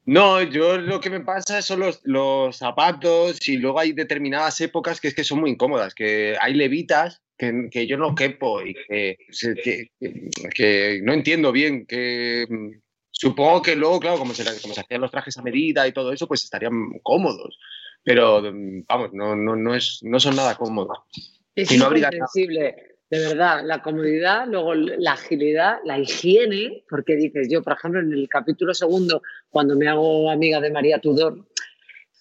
No, yo lo que me pasa son los, los zapatos y luego hay determinadas épocas que es que son muy incómodas, que hay levitas que, que yo no quepo y que, que- que- que no entiendo bien, que supongo que luego, claro, como se, como se hacían los trajes a medida y todo eso, pues estarían cómodos, pero vamos, no, no, no, es, no son nada cómodos. Es Y no incomprensible, de verdad, la comodidad, luego la agilidad, la higiene, porque dices, yo, por ejemplo, en el capítulo segundo, cuando me hago amiga de María Tudor,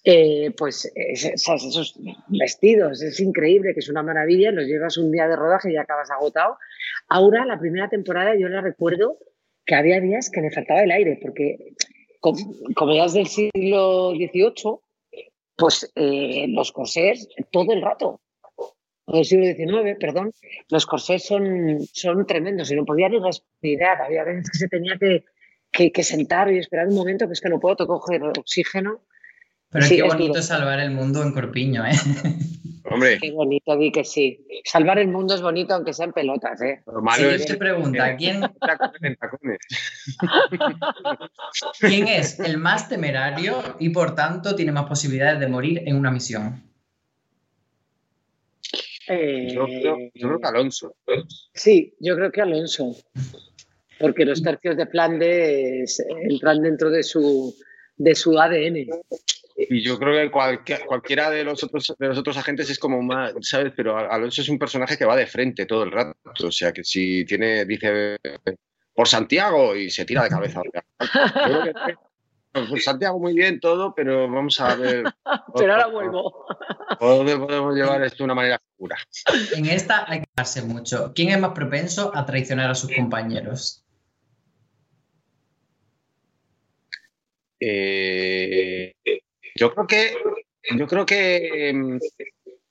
eh, pues es- esas- esos vestidos, es increíble, que es una maravilla, los llevas un día de rodaje y ya acabas agotado. Ahora, la primera temporada, yo la recuerdo que había días que me faltaba el aire, porque com- como ya es del siglo XVIII, pues eh, los corsés todo el rato o del siglo XIX, perdón, los corsés son, son tremendos y no podía ni respirar. Había veces que se tenía que, que, que sentar y esperar un momento que es que no puedo coger oxígeno. Pero Sí, qué bonito es salvar el mundo en Corpiño, ¿eh? [LAUGHS] Hombre, Qué bonito, di que sí. Salvar el mundo es bonito aunque sean pelotas, ¿eh? lo malo es Siguiente pregunta, ¿quién, [LAUGHS] tacones en tacones. [LAUGHS] ¿quién es el más temerario y por tanto tiene más posibilidades de morir en una misión? Eh, Yo creo, yo creo que Alonso. Sí, yo creo que Alonso. porque los tercios de Flandes entran dentro de su, de su ADN. Y yo creo que cualquiera de los, otros, de los otros agentes es como más, ¿sabes? Pero Alonso es un personaje que va de frente todo el rato. O sea, que si tiene, dice por Santiago y se tira de cabeza. [LAUGHS] Pues Santiago muy bien todo, pero vamos a ver. [LAUGHS] pero ahora vuelvo. Podemos llevar esto de una manera segura. En esta hay que darse mucho. ¿Quién es más propenso a traicionar a sus compañeros? Eh, yo creo que yo creo que em,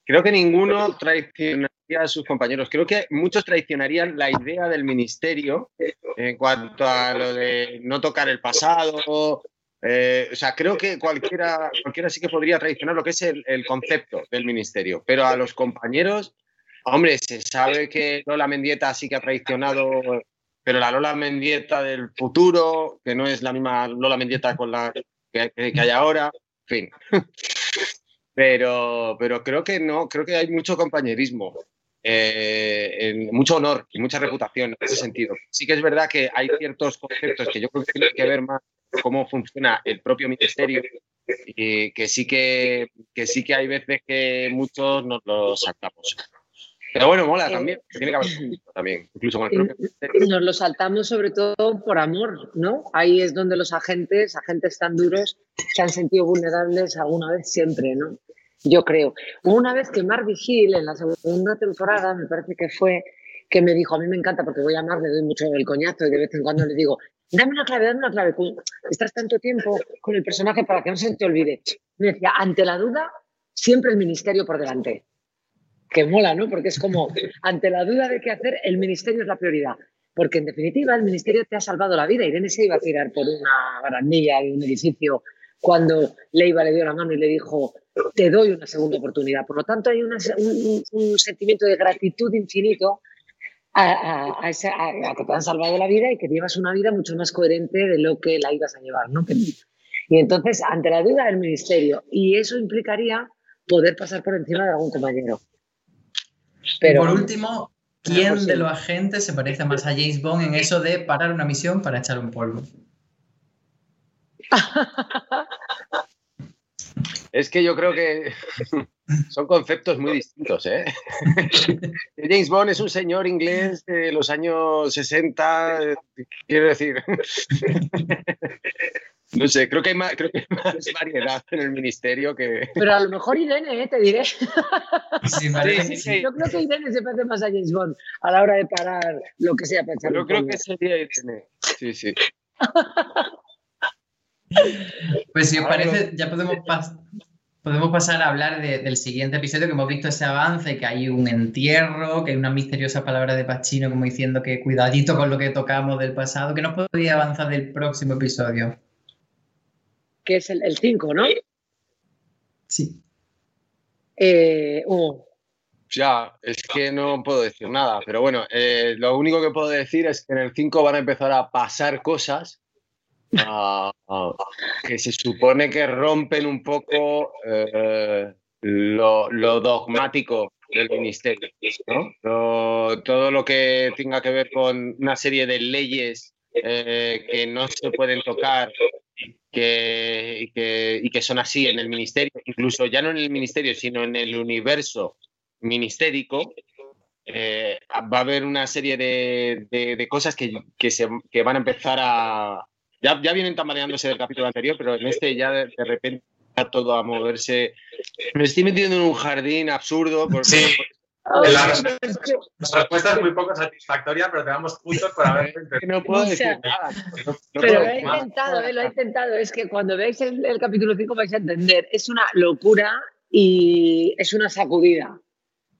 creo que ninguno traicionaría a sus compañeros. Creo que muchos traicionarían la idea del ministerio en cuanto a lo de no tocar el pasado. Eh, o sea, creo que cualquiera, cualquiera sí que podría traicionar lo que es el, concepto del ministerio. Pero a los compañeros, hombre, se sabe que Lola Mendieta sí que ha traicionado, pero la Lola Mendieta del futuro, que no es la misma Lola Mendieta con la que hay ahora, fin. [LAUGHS] Pero, pero creo que no, creo que hay mucho compañerismo, eh, mucho honor y mucha reputación en ese sentido. Sí que es verdad que hay ciertos conceptos que yo creo que tienen que ver más cómo funciona el propio ministerio y que sí que, que sí que hay veces que muchos nos lo sacamos. Pero bueno, mola también, tiene que haber también, incluso con el propio Nos lo saltamos sobre todo por amor, ¿no? Ahí es donde los agentes, agentes tan duros, se han sentido vulnerables alguna vez siempre, ¿no? Yo creo. Una vez que Mar Vigil, en la segunda temporada, me parece que fue, que me dijo, a mí me encanta porque voy a Mar, le doy mucho el coñazo y de vez en cuando le digo, dame una clave, dame una clave. Estás tanto tiempo con el personaje para que no se te olvide. Me decía, ante la duda, siempre el ministerio por delante que mola, ¿no? Porque es como, [LAUGHS] ante la duda de qué hacer, el ministerio es la prioridad. Porque en definitiva el ministerio te ha salvado la vida. Irene se iba a tirar por una barandilla de un edificio cuando Leiva le dio la mano y le dijo, te doy una segunda oportunidad. Por lo tanto, hay un, sentimiento de gratitud infinito a, a, que te han salvado la vida y que llevas una vida mucho más coherente de lo que la ibas a llevar. ¿no? Y entonces, ante la duda del ministerio, y eso implicaría poder pasar por encima de algún compañero. Pero, por último, ¿quién de los agentes se parece más a James Bond en eso de parar una misión para echar un polvo? [LAUGHS] Es que yo creo que [LAUGHS] son conceptos muy distintos. ¿eh? [LAUGHS] James Bond es un señor inglés de los años 60, quiero decir. No sé, creo que, hay más, creo que hay más variedad en el ministerio que. Pero a lo mejor Irene, ¿eh? te diré. Sí, sí, sí, Yo creo que Irene se parece más a James Bond a la hora de parar lo que sea pensar. Yo creo que sería Irene. Sí, sí. Pues si os parece, ya podemos, podemos pasar a hablar del siguiente episodio, que hemos visto ese avance, que hay un entierro, que hay una misteriosa palabra de Pachino como diciendo que cuidadito con lo que tocamos del pasado, que no podría avanzar del próximo episodio que es el 5, ¿no? Sí. Eh, Ya, es que no puedo decir nada, pero bueno, eh, lo único que puedo decir es que en el 5 van a empezar a pasar cosas que se supone que rompen un poco eh, lo, dogmático del ministerio, ¿no? todo lo que tenga que ver con una serie de leyes que no se pueden tocar que, y que son así en el ministerio, incluso ya no en el ministerio, sino en el universo ministérico, eh, va a haber una serie de, cosas que, se, van a empezar a... Ya, ya vienen tambaleándose del capítulo anterior, pero en este ya de, repente va todo a moverse. Me estoy metiendo en un jardín absurdo. Por, sí. La, respuesta es muy poco satisfactoria, pero te damos puntos por haber [LAUGHS] No puedo decir nada. pero lo he intentado, eh, lo he intentado. Es que cuando veáis el, capítulo 5 vais a entender. Es una locura y es una sacudida.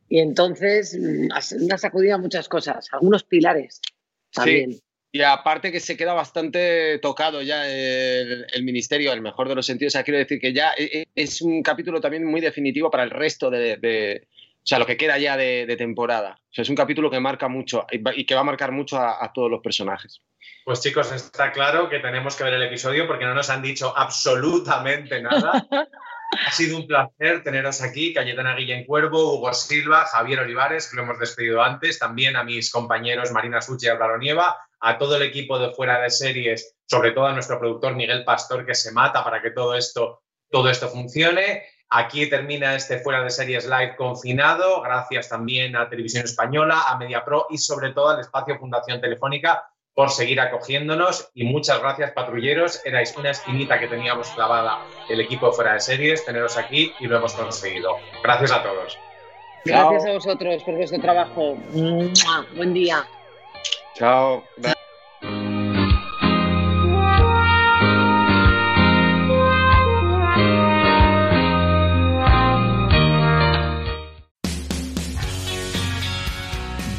Y entonces, mm, una sacudida a muchas cosas, algunos pilares también. Y aparte que se queda bastante tocado ya el, ministerio, el mejor de los sentidos. O sea, quiero decir que ya e, e, es un capítulo también muy definitivo para el resto de o sea, lo que queda ya de, temporada. O sea, es un capítulo que marca mucho y que va a marcar mucho a, todos los personajes. Pues chicos, está claro que tenemos que ver el episodio porque no nos han dicho absolutamente nada. [LAUGHS] ha sido un placer teneros aquí, Cayetana Guillén Cuervo, Hugo Silva, Javier Olivares, que lo hemos despedido antes, también a mis compañeros Marina Suchi y Álvaro Nieva, a todo el equipo de fuera de series, sobre todo a nuestro productor Miguel Pastor, que se mata para que todo esto, todo esto funcione. Aquí termina este fuera de series live confinado, gracias también a Televisión Española, a MediaPro y sobre todo al espacio Fundación Telefónica por seguir acogiéndonos y muchas gracias patrulleros, erais una esquinita que teníamos clavada el equipo de fuera de series, teneros aquí y lo hemos conseguido. Gracias a todos. Gracias a vosotros por vuestro trabajo. Buen día. Chao.